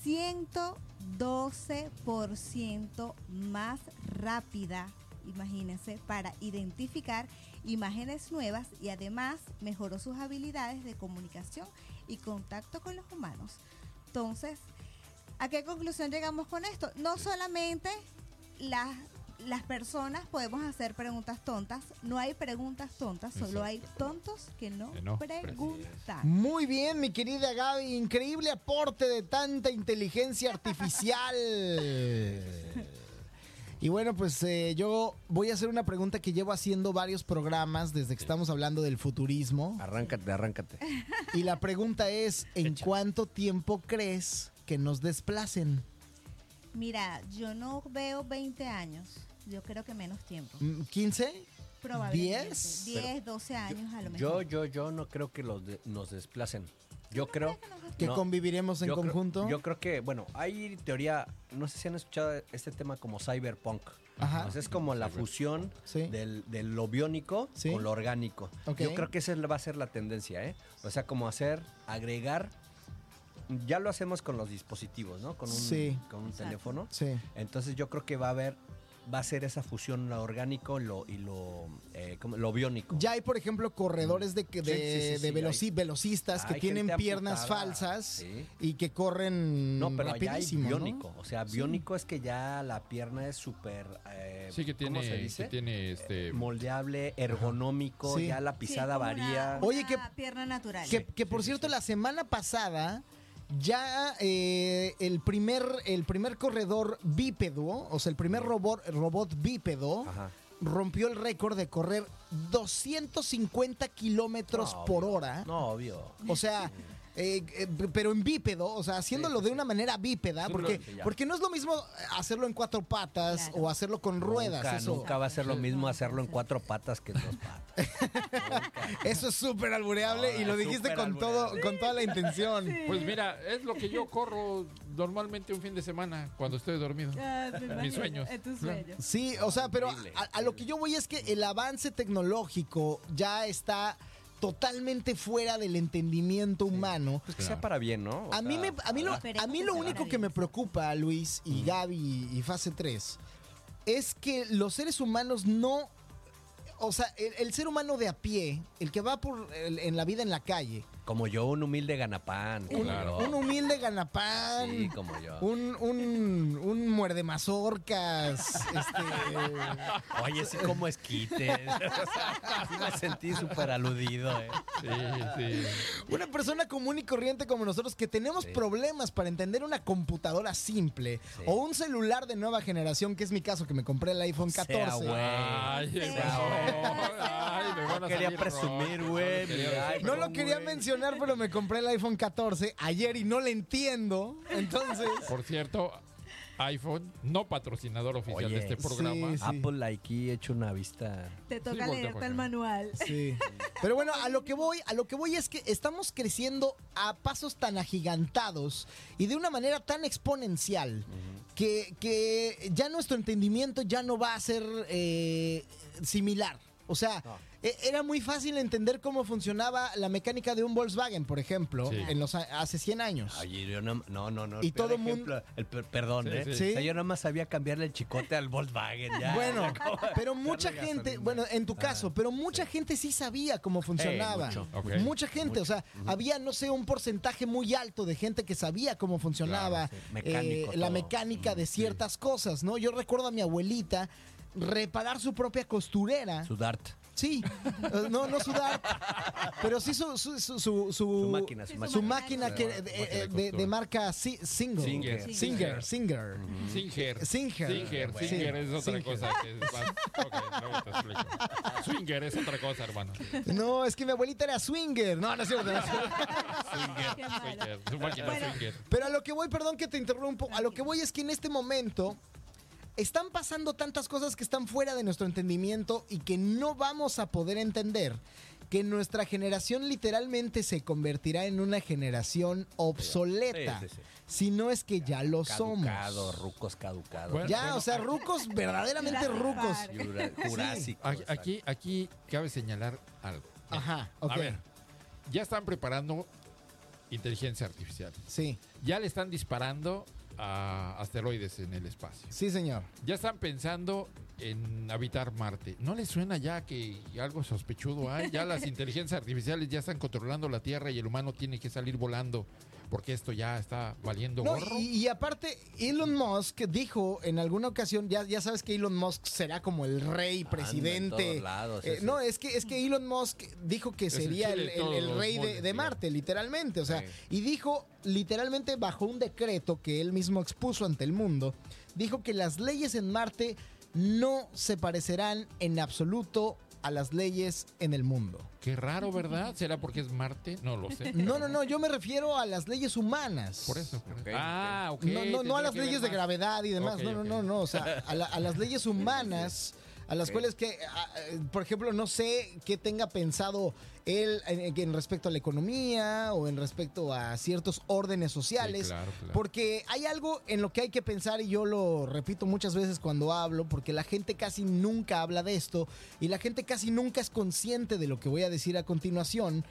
112% más rápida, imagínense, para identificar imágenes nuevas y además mejoró sus habilidades de comunicación y contacto con los humanos. Entonces, ¿a qué conclusión llegamos con esto? No solamente las, las personas podemos hacer preguntas tontas, no hay preguntas tontas, solo hay tontos que no, Que no, preguntan. Muy bien, mi querida Gaby. Increíble aporte de tanta inteligencia artificial. Y bueno, pues eh, yo voy a hacer una pregunta que llevo haciendo varios programas desde que estamos hablando del futurismo. Arráncate, arráncate. Y la pregunta es, ¿en cuánto tiempo crees que nos desplacen? Mira, yo no veo 20 años, yo creo que menos tiempo. Mm, ¿15? Probablemente. ¿Diez? 10, 12 años a lo Yo, mejor. yo, yo no creo que los de- nos desplacen. Yo creo ¿Que no, conviviremos en yo creo- conjunto? yo creo que, bueno, hay teoría, no sé si han escuchado este tema como cyberpunk. Ajá. Pues es como la fusión Sí. del, de lo biónico Sí. con lo orgánico. Yo creo que esa va a ser la tendencia, ¿eh? O sea, como hacer, agregar, ya lo hacemos con los dispositivos, ¿no? Con un, Sí. con un teléfono. Sí. Entonces yo creo que va a haber, va a ser esa fusión lo orgánico lo, y lo, eh, lo biónico. Ya hay, por ejemplo, corredores de, que- de, Sí, sí, sí, de sí, veloci- hay- velocistas que tienen piernas amputada, falsas sí. y que corren No, pero hay rapidísimo, ¿no? biónico. O sea, Sí. biónico es que ya la pierna es súper. eh, Sí, que ¿Cómo tiene, se que tiene este. Moldeable, ergonómico, Sí. ya la pisada varía. Una, Oye, una que- pierna natural. Que, que por sí, cierto, sí. la semana pasada ya eh, el primer el primer corredor bípedo, o sea, el primer robot, robot bípedo, Ajá. rompió el récord de correr 250 kilómetros No, por obvio. hora. No, obvio. O sea, eh, eh, pero en bípedo, o sea, haciéndolo Sí, sí, de sí. una manera bípeda, porque, porque no es lo mismo hacerlo en cuatro patas Claro. o hacerlo con ruedas. Nunca, eso, nunca va a ser lo mismo hacerlo en cuatro patas que en dos patas. eso es súper albureable No, y lo dijiste con todo, con toda la intención. Pues mira, es lo que yo corro normalmente un fin de semana cuando estoy dormido. Ah, imagino, sueños. En tus sueños. Sí, o sea, pero a lo que yo voy es que el avance tecnológico ya está totalmente fuera del entendimiento humano. Pues que sea para bien, ¿no? O A mí, me, a mí, lo, a mí lo único que me preocupa, Luis y Mm. Gaby y Fase 3, es que los seres humanos no... O sea, el, el ser humano de a pie, el que va por el- en la vida en la calle, Como yo, un humilde ganapán. como Claro. un humilde ganapán, Sí, como yo. un, un, un muerde mazorcas, este, Oye, sí, como esquites. Sea, sí me sentí súper aludido, ¿eh? Sí, sí. Una persona común y corriente como nosotros que tenemos Sí. problemas para entender una computadora simple Sí. o un celular de nueva generación, que es mi caso, que me compré el iPhone Sea 14. güey. Ay, Sí. Ay, me van No a quería salir presumir, güey, No lo quería mencionar, pero me compré el iPhone 14 ayer y no le entiendo. Entonces, Por cierto, iPhone, no patrocinador oficial Oye, de este programa. sí, sí. Apple aquí he hecho una vista. Te toca voltea leerte el manual. sí. Pero bueno, a lo que voy, a lo que voy es que estamos creciendo a pasos tan agigantados y de una manera tan exponencial que, que ya nuestro entendimiento ya no va a ser eh, similar. O sea, No. e- era muy fácil entender cómo funcionaba la mecánica de un Volkswagen, por ejemplo, Sí. en los a- hace 100 años. Oye, yo no, no, no. no, Y todo mundo- el per- perdón, Sí, ¿eh? sí. Sí. O sea, yo nada más sabía cambiarle el chicote al Volkswagen. Ya, Bueno, pero mucha gente, gasolina. bueno, en tu Ah, caso, pero mucha gente sí sabía cómo funcionaba. Mucha gente, o sea, había, no sé, un porcentaje muy alto de gente que sabía cómo funcionaba Claro, sí. Mecánico eh, la mecánica de Sí. ciertas cosas, ¿no? Yo recuerdo a mi abuelita reparar su propia costurera. Su Dart. Sí, eh, no, no sudar, pero sí su, su, su, su, Su máquina, su máquina. su máquina que, Máquina de, de eh, de- marca Si- Single. Singer. Singer, Singer. Singer. Singer. Singer, Sí. Singer es otra Singer. cosa. Que es más... Ok, luego te explico. Swinger es otra cosa, hermano. No, es que mi abuelita era swinger. No, no es cierto. no malo. Swinger. Su máquina Bueno. Swinger. Pero a lo que voy, perdón que te interrumpo, a lo que voy es que en este momento están pasando tantas cosas que están fuera de nuestro entendimiento y que no vamos a poder entender que nuestra generación literalmente se convertirá en una generación obsoleta, Sí, sí, sí. si no es que ya lo Caducado, somos. rucos caducados. Bueno, Ya, o sea, rucos, verdaderamente rucos. Jurásicos. Aquí, aquí, aquí cabe señalar algo. Ajá, ok. A ver, ya están preparando inteligencia artificial. Sí, Ya le están disparando a asteroides en el espacio. sí, señor. Ya están pensando en habitar Marte. ¿No les suena ya que algo sospechudo hay? Ya las inteligencias artificiales ya están controlando la Tierra y el humano tiene que salir volando porque esto ya está valiendo No, gorro. y, y aparte, Elon Musk dijo en alguna ocasión, ya, ya sabes que Elon Musk será como el rey, presidente. lados, Eh, no, es que, es que Elon Musk dijo que Es sería el, rey de. Marte, literalmente. O sea, Sí. y dijo literalmente bajo un decreto que él mismo expuso ante el mundo, dijo que las leyes en Marte no se parecerán en absoluto a las leyes en el mundo. Qué raro, ¿verdad? ¿Será porque es Marte? No lo sé. No, no, no, yo me refiero a las leyes humanas. Por eso. Ok, ah, ok. No, no, no a las leyes de gravedad y demás. No, no, no, no. O sea, a, la- a las leyes humanas, a las cuales que, a- a- por ejemplo, no sé qué tenga pensado él en, en respecto a la economía o en respecto a ciertos órdenes sociales. Sí, claro, claro. Porque hay algo en lo que hay que pensar y yo lo repito muchas veces cuando hablo, porque la gente casi nunca habla de esto y la gente casi nunca es consciente de lo que voy a decir a continuación,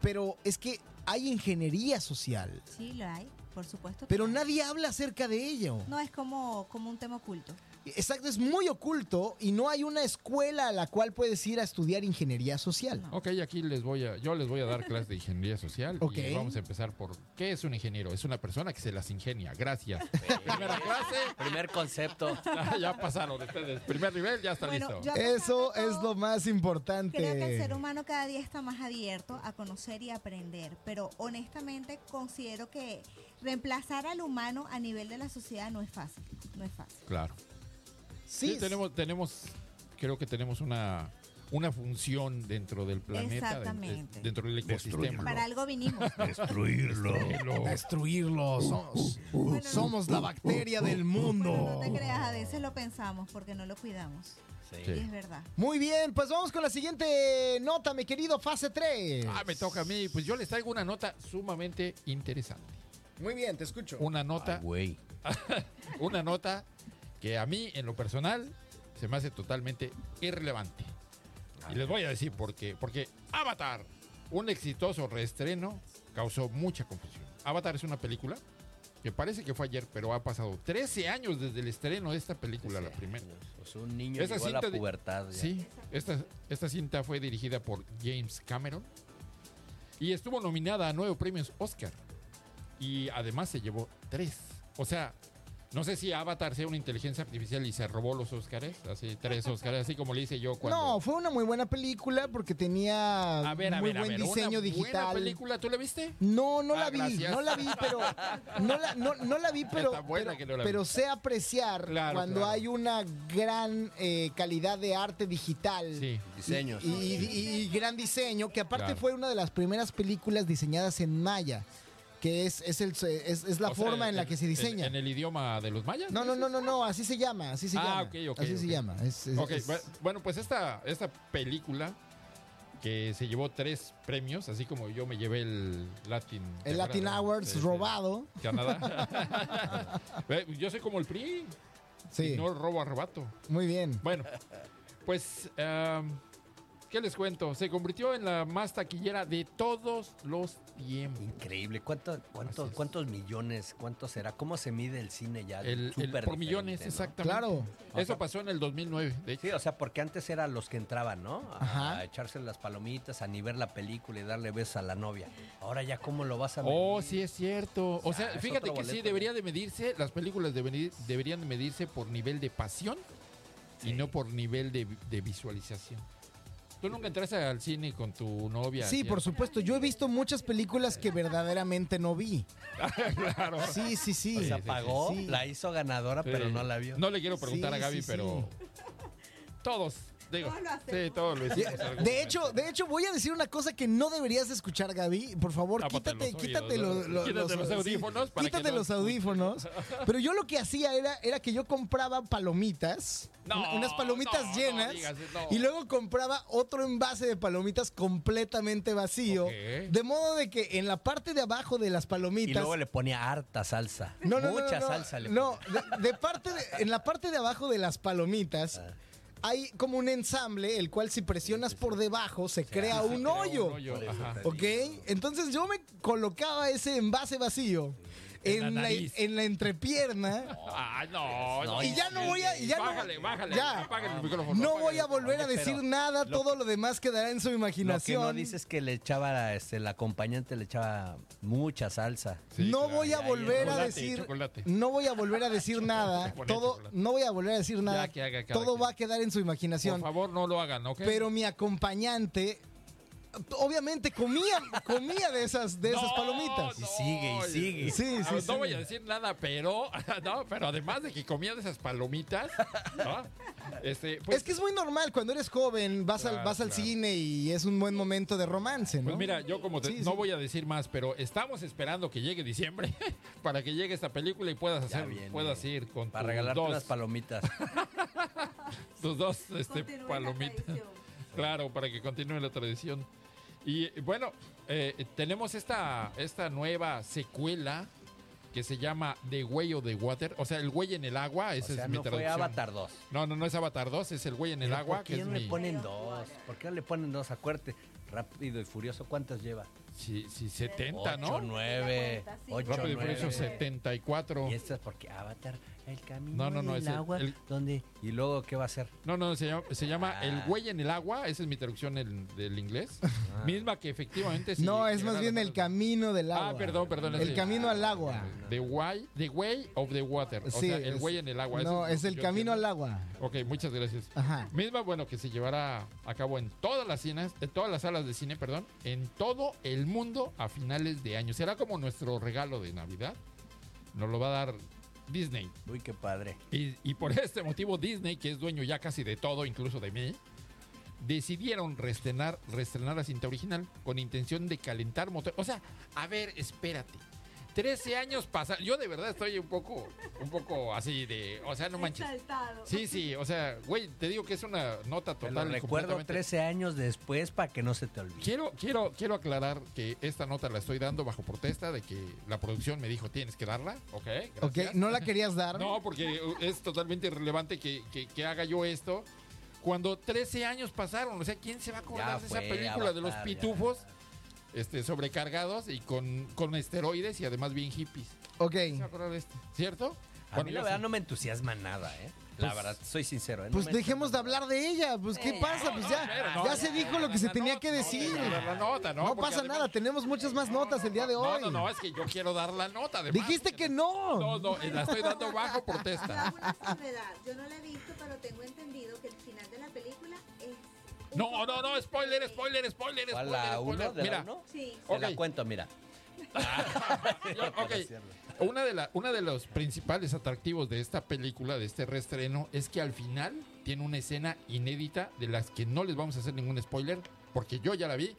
pero es que hay ingeniería social, Sí, lo hay, por supuesto. pero nadie habla acerca de ello. No es como, como un tema oculto. Exacto, es muy oculto y no hay una escuela a la cual puedes ir a estudiar ingeniería social. Ok, aquí les voy a, yo les voy a dar clases de ingeniería social. Ok. Y vamos a empezar por ¿qué es un ingeniero? Es una persona que se las ingenia. Gracias. Primera clase. Primer concepto. Ah, ya pasaron ustedes. Primer nivel, ya está Bueno, listo. Eso es lo más importante. Creo que el ser humano cada día está más abierto a conocer y aprender, pero honestamente considero que reemplazar al humano a nivel de la sociedad no es fácil, no es fácil. Claro. Sí, tenemos, tenemos, creo que tenemos una, una función dentro del planeta, Exactamente. de- dentro del ecosistema. Para algo vinimos. Destruirlo. Destruirlo. Somos, Bueno, somos la bacteria del Bueno, mundo. no te creas, a veces lo pensamos porque no lo cuidamos. Sí. Sí. Es verdad. Muy bien, pues vamos con la siguiente nota, mi querido Fase 3. Ah, me toca a mí. Pues yo les traigo una nota sumamente interesante. Muy bien, te escucho. Una nota, Ay, güey. una nota que a mí, en lo personal, se me hace totalmente irrelevante. Y les voy a decir por qué. Porque Avatar, un exitoso reestreno, causó mucha confusión. Avatar es una película que parece que fue ayer, pero ha pasado 13 años desde el estreno de esta película, la primera. Pues un niño Esa llegó a la pubertad. ya. Sí, esta, esta cinta fue dirigida por James Cameron y estuvo nominada a nueve premios Oscar. Y además se llevó tres. O sea, no sé si Avatar sea una inteligencia artificial y se robó los Oscars, así tres Oscars, así como le hice yo cuando... No, fue una muy buena película porque tenía a ver, a muy ver, a buen ver, diseño una buena digital. película, ¿tú la viste? No, no Ah, la vi, gracias. no la vi, pero no la, no, no la vi, pero, buena pero, que no la vi. pero sé apreciar Claro, cuando claro. hay una gran eh, calidad de arte digital. Sí. Diseños. Y, y- y gran diseño, que aparte Claro. fue una de las primeras películas diseñadas en maya, que es, es, el, es, es la O sea, forma en la que se diseña. En, el idioma de los mayas? No, no, no, no, no, así se llama, así se Ah, llama. ok, ok, así se llama. es- bueno, pues esta, esta película que se llevó tres premios, así como yo me llevé el Latin... el Latin Awards Sí, sí. robado. Canadá. Yo soy como el PRI, Sí, y no robo arrebato. muy bien. Bueno, pues, am, ¿qué les cuento? Se convirtió en la más taquillera de todos los tiempos. Increíble. ¿Cuánto, cuánto- Así es. ¿Cuántos millones? ¿Cuánto será? ¿Cómo se mide el cine ya? El, el- por millones, ¿no? exactamente. Claro. Eso pasó en el 2009, de hecho. Sí, o sea, porque antes eran los que entraban, ¿no? A, Ajá. a echarse las palomitas, a ni ver la película y darle besos a la novia. Ahora ya cómo lo vas a Oh, medir? sí es cierto. O sea, fíjate que sí debería de medirse, las películas deberí- deberían de medirse por nivel de pasión y no por nivel de, de visualización. ¿Tú nunca entraste al cine con tu novia? Sí, por supuesto. Yo he visto muchas películas que verdaderamente no vi. claro. Sí, sí, sí. O sea, pagó, sí. la hizo ganadora, pero no la vio. No le quiero preguntar Sí, a Gaby, sí, pero todos, Digo, Todos lo hacemos. sí, todos lo hicimos. De hecho, de hecho, voy a decir una cosa que no deberías escuchar, Gaby. Por favor, Tápate quítate, los quítate oídos, los, ¿no? los- Quítate los sí, audífonos para que quítate no los audífonos. Pero yo lo que hacía era, era que yo compraba palomitas, No, unas palomitas no, llenas, digas y luego compraba otro envase de palomitas completamente vacío. De modo de que en la parte de abajo de las Y palomitas. luego le ponía harta salsa. No, Mucha no, no. salsa le No, de, de parte de- en la parte de abajo de las palomitas Ah. Hay como un ensamble, el cual si presionas por debajo se crea se un crea hoyo. un hoyo, ¿Ok? Entonces yo me colocaba ese envase vacío en, la la, nariz. en la entrepierna. Ah, no, No, Y ya no voy a. ya no- bájale, bájale. ya. Apágale el micrófono. No voy a volver a decir pero nada, lo todo lo demás quedará en su Lo que imaginación. no dices que le echaba, este, el acompañante le echaba mucha salsa. Sí, no claro. voy a ya, ya, volver a decir chocolate. no voy a volver a decir nada todo chocolate. no voy a volver a decir nada que haga cada todo quien. va a quedar en su Por imaginación favor, no lo hagan, ¿ok? pero mi acompañante obviamente comía comía de esas de esas No, palomitas Y sigue, y sigue. Sí, sí, no sí. voy a decir nada, pero no, pero además de que comía de esas palomitas, ¿no? Este, pues, es que es muy normal cuando eres joven vas al Claro, vas al claro. cine y es un buen momento de romance ¿no? Pues mira, yo como te- Sí, no sí. voy a decir más, pero estamos esperando que llegue diciembre para que llegue esta película y puedas hacer, viene. puedas ir con Para regalarte dos, unas palomitas. tus dos este, palomitas. Claro, para que continúe la tradición. Y bueno, eh, tenemos esta, esta nueva secuela que se llama The Way of the Water, o sea, el güey en el agua, O esa sea, es mi no fue traducción. Avatar 2. No, no, no es Avatar 2, es el güey en el agua, ¿Por que qué es no le mi... ponen dos? ¿Por qué no le ponen dos? Acuérdate, rápido y furioso, ¿cuántas lleva? Sí, sí, 70, Ocho, ¿no? nueve, Sí. ocho, Rápido y nueve. Furioso 74. Y esta es porque Avatar, el camino No, no, no, del es el- agua, el- ¿dónde? ¿Y luego qué va a hacer? No, no, se llama, se llama Ah. El güey en el agua, esa es mi traducción del, del inglés. Misma que efectivamente... sí no es más bien el camino del agua Ah, perdón, perdón. el camino al agua The way, the way of the water. O Sí, sea, el es- güey en el agua. no Eso es el camino al agua Ok, muchas gracias. ajá Misma, bueno, que se llevará a cabo en todas las cines, en todas las salas de cine, perdón, en todo el mundo a finales de año. Será como nuestro regalo de Navidad. Nos lo va a dar Disney. Uy, qué padre. Y, y por este motivo Disney, que es dueño ya casi de todo, incluso de mí, decidieron reestrenar, reestrenar la cinta original con intención de calentar motor. O sea, a ver, espérate. 13 años pasaron. Yo de verdad estoy un poco, un poco así de, o sea, no manches. Exaltado. Sí, sí, o sea, güey, te digo que es una nota Te total. lo y recuerdo completamente- 13 años después para que no se te olvide. Quiero, quiero, quiero aclarar que esta nota la estoy dando bajo protesta de que la producción me dijo tienes que darla, ¿ok? ok gracias. no la querías dar No, porque es totalmente irrelevante que, que- que haga yo esto. Cuando 13 años pasaron, o sea, ¿quién se va a acordar Ya de esa película de los ya. Este, sobrecargados y con, con esteroides y además bien hippies? ok ¿Quién se va a acordar de esto? ¿Cierto? A Bueno, mí la verdad sí. no me entusiasma nada, ¿eh? La Pues- verdad, soy sincero. ¿eh? No Pues dejemos de hablar de ella, pues ¿qué Eh, pasa? Pues ya, no, ya no, se no, dijo no, lo que no, se no, tenía no, que no, decir. no, no, la nota, ¿no? No Porque pasa además- nada, tenemos muchas más notas el día de No, hoy. no, no, es que yo quiero dar la nota. Además, Dijiste que no. No, no, la estoy dando bajo una salvedad. Yo no la he visto, pero tengo entendido que el final de No, no, no, spoiler, spoiler, spoiler, ¿Cuál, spoiler, la uno spoiler. de Mira, la uno? Sí. Te la Ok. cuento, mira. yo- ok, una de, la, una de los principales atractivos de esta película, de este reestreno, es que al final tiene una escena inédita de las que no les vamos a hacer ningún spoiler, porque yo ya la vi,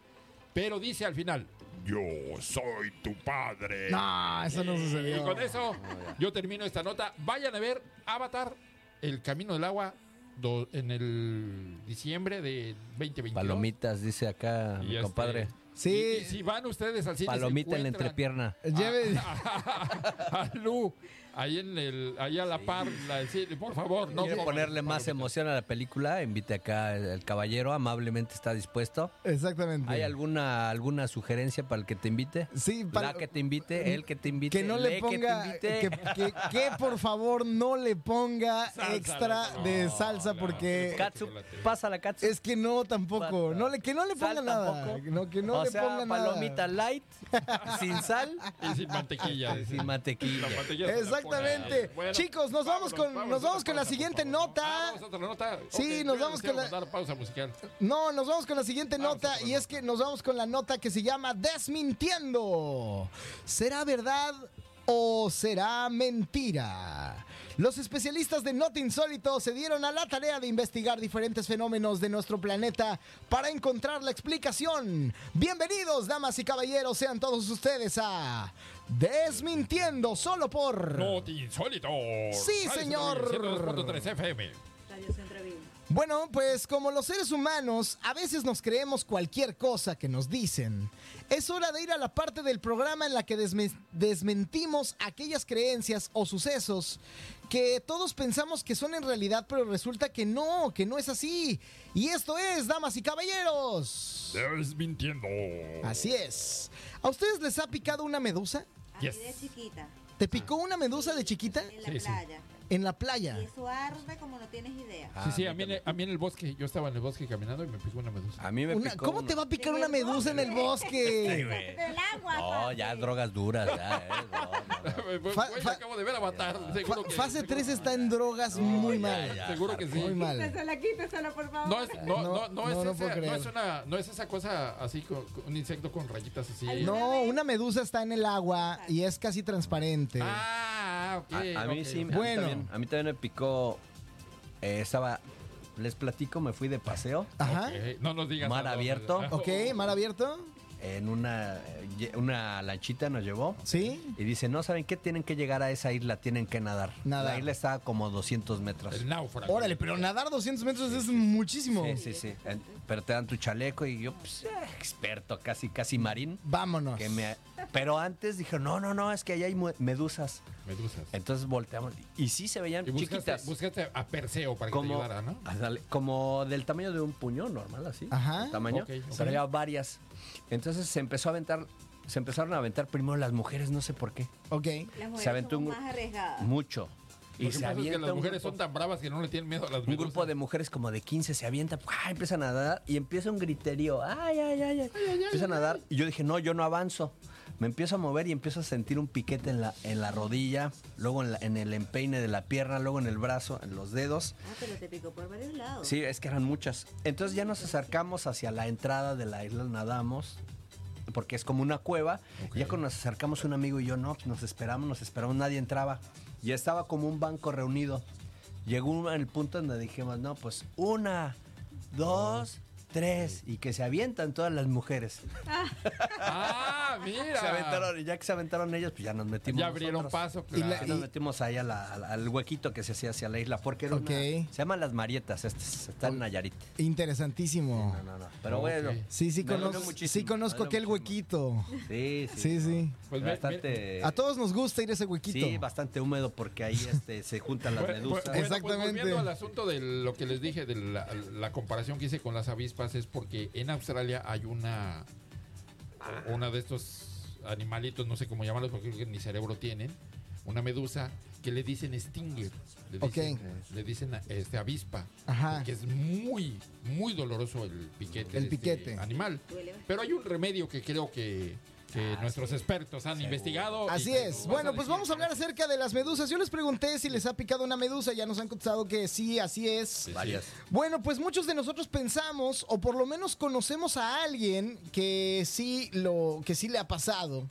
pero dice al final, yo soy tu padre. No, eso no Y sucedió. con eso yo termino esta nota. Vayan a ver Avatar, El Camino del Agua, do- en el diciembre de 2022. Palomitas, dice acá Y mi este, compadre. Sí. Y, y si van ustedes al cine. Palomita en la entrepierna. Lleve- A, Lu, ahí en el, ahí a la par, la del cine, por favor, no ¿Quiere ponerle más emoción a la película? Invite acá el, el caballero, amablemente está dispuesto. Exactamente. ¿Hay alguna alguna sugerencia para el que te invite? Sí, para- La que te invite, el que te invite, que no le que ponga, te que, invite. que- que por favor no le ponga Salsa, extra no, de salsa no, porque Katsu, pasa la katsu. es que no tampoco, no le, que no le ponga Sal nada, tampoco. no que no o le sea, ponga nada. palomita light, sin sal, Y sin mantequilla. sin La mantequilla. la Exactamente. Bueno, Chicos, nos vamos con- vámonos, nos vamos con la siguiente nota. Ah, vamos a nota. Sí, nos vamos con la- mandar pausa musical. No, nos vamos con la siguiente nota y es que nos vamos con la nota que se llama Desmintiendo. ¿Será verdad o será mentira? Los especialistas de Not Insólito se dieron a la tarea de investigar diferentes fenómenos de nuestro planeta para encontrar la explicación. Bienvenidos, damas y caballeros, sean todos ustedes a Desmintiendo solo por... No te insólito. Sí, Radio señor. Centro 102.3 FM. Bueno, pues como los seres humanos a veces nos creemos cualquier cosa que nos dicen, es hora de ir a la parte del programa en la que desme- desmentimos aquellas creencias o sucesos que todos pensamos que son en realidad, pero resulta que no, que no es así. Y esto es, damas y caballeros. Desmintiendo. Así es. ¿A ustedes les ha picado una medusa? Yes. de chiquita, ¿Te picó una medusa de chiquita? en la Sí, sí. playa. En la playa. Y eso arde como no tienes idea. Ah, sí, sí, a mí en el- a mí en el bosque, yo estaba en el bosque caminando y me picó una medusa. A mí me Una- picó ¿Cómo te va a picar una medusa en el Sí, bosque? güey. Del agua. No, ya drogas duras, ya, ¿eh? No, no, no. Güey, Fa- güey, fa- acabo de ver Avatar. seguro Fa- que- fase seguro- 3 está en drogas muy ya, mal. ya. Seguro que sí. Muy mal. Quítesela, quítesela, por favor. No es, no, No, esa, puedo no creer. es una, no es esa cosa así, con, un insecto con rayitas así. No, una medusa está en el agua y es casi transparente. Ah, ok. A, a mí sí, ok. a mí Bueno. también, a mí también me picó. eh, estaba. Les platico, me fui de paseo Ajá. No nos digas. Mar abierto. Ah, Ok, mar abierto. En una, eh, una lanchita, nos llevó. Sí. Y dice, no saben qué, tienen que llegar a esa isla, tienen que nadar. Nadar. La isla está como 200 metros. El náufrago. Órale, pero nadar 200 metros es muchísimo. Sí, sí, sí. Pero te dan tu chaleco y yo, pues, eh, experto, casi, casi marín. Vámonos. Que me, pero antes dije, no, no, no, es que allá hay medusas. Medusas. Entonces volteamos. Y sí se veían Y buscaste, chiquitas. buscaste a Perseo para que como, te ayudara, ¿no? como del tamaño de un puño normal, así. Ajá. tamaño. Ok, ok. Pero había varias. Entonces se empezó a aventar, se empezaron a aventar primero las mujeres, no sé por qué. Ok. Las mujeres Se aventó somos un- más arriesgadas. Mucho. Lo Y que se pasa es que avienta las un mujeres grupo- son tan bravas que no le tienen miedo a las un medusas. grupo de mujeres como de 15 se avienta, ¡pua! empiezan a nadar y empieza un griterío. ¡Ay, ay, ay! ay. empiezan a nadar y yo dije, no, yo no avanzo. Me empiezo a mover y empiezo a sentir un piquete en la, en la rodilla, luego en, la- en el empeine de la pierna, luego en el brazo, en los dedos. Ah, pero te picó por varios lados. Sí, es que eran muchas. Entonces ya nos acercamos hacia la entrada de la isla, nadamos, porque es como una cueva. Ya cuando nos acercamos un amigo y yo, no, pues nos esperamos, nos esperamos, nadie entraba. Ya estaba como un banco reunido. Llegó el punto donde dijimos, no, pues una, dos, tres, y que se avientan todas las mujeres. ¡Ah, mira! Se aventaron, y ya que se aventaron ellas, pues ya nos metimos. Ya abrieron nosotros. paso, Y la- claro. Y nos metimos ahí a la- al, al huequito que se hacía hacia la isla, porque era una- Ok. se llaman las Marietas, estas, está en Nayarit. Interesantísimo. No, no, no. Pero bueno. Sí, sí, conozco, muchísimo, sí conozco aquel muchísimo. huequito. Sí, sí. Sí, sí. Pues bastante. A todos nos gusta ir a ese huequito. Sí, bastante húmedo porque ahí este, se juntan las medusas. bueno, pues Exactamente. volviendo al asunto de lo que les dije, de la, la comparación que hice con las avispas, es porque en Australia hay una, una de estos animalitos, no sé cómo llamarlos, porque creo que ni cerebro tienen, una medusa que le dicen stinger. Le dicen, le dicen este, avispa. Ajá. Porque es muy, muy doloroso el piquete. El de este piquete. animal. Pero hay un remedio que creo que, que nuestros expertos han investigado. Así es. Bueno, pues vamos a hablar acerca de las medusas. Yo les pregunté si les ha picado una medusa. Ya nos han contestado que sí, así es. Sí, sí. Varias. Bueno, pues muchos de nosotros pensamos, o por lo menos conocemos a alguien que sí lo, que sí le ha pasado.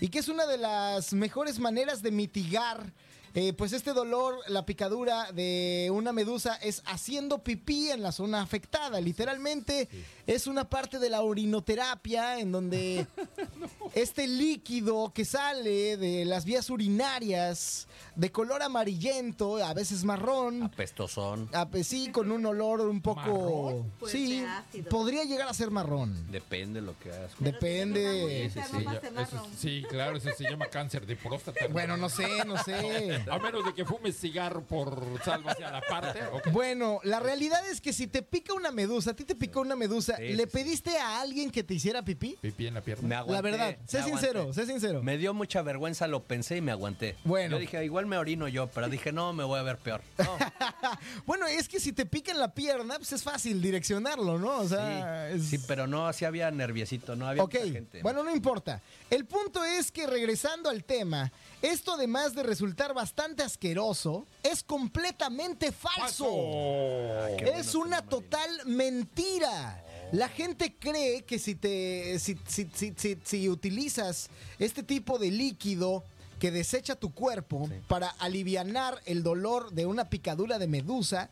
Y que es una de las mejores maneras de mitigar. eh, pues este dolor, la picadura de una medusa es haciendo pipí en la zona afectada. Literalmente es una parte de la orinoterapia en donde este líquido que sale de las vías urinarias de color amarillento, a veces marrón, Apestosón. Sí, con un olor un poco. Sí, ácido. podría llegar a ser marrón. Depende lo que hagas. Depende. Sí, eso- claro, eso se llama cáncer de próstata. Bueno, no sé, no sé. A menos de que fumes cigarro por salva hacia la parte. Bueno, la realidad es que si te pica una medusa, a ti te picó una medusa, Sí, ¿le sí, sí. pediste a alguien que te hiciera pipí? Pipí en la pierna. Me aguanté. la verdad, sé me sincero, aguanté. sé sincero. Me dio mucha vergüenza, lo pensé y me aguanté. Bueno. Yo dije, igual me orino yo, pero dije, no, me voy a ver peor. No, Bueno, es que si te pica en la pierna, pues es fácil direccionarlo, ¿no? O sea, sí, es- sí, pero no, así había nerviosito, no había Ok, mucha gente. bueno, no importa. El punto es que regresando al tema, esto además de resultar bastante asqueroso, es completamente falso. Es bueno, una total mentira. La gente cree que si te si, si- si- utilizas este tipo de líquido que desecha tu cuerpo para alivianar el dolor de una picadura de medusa.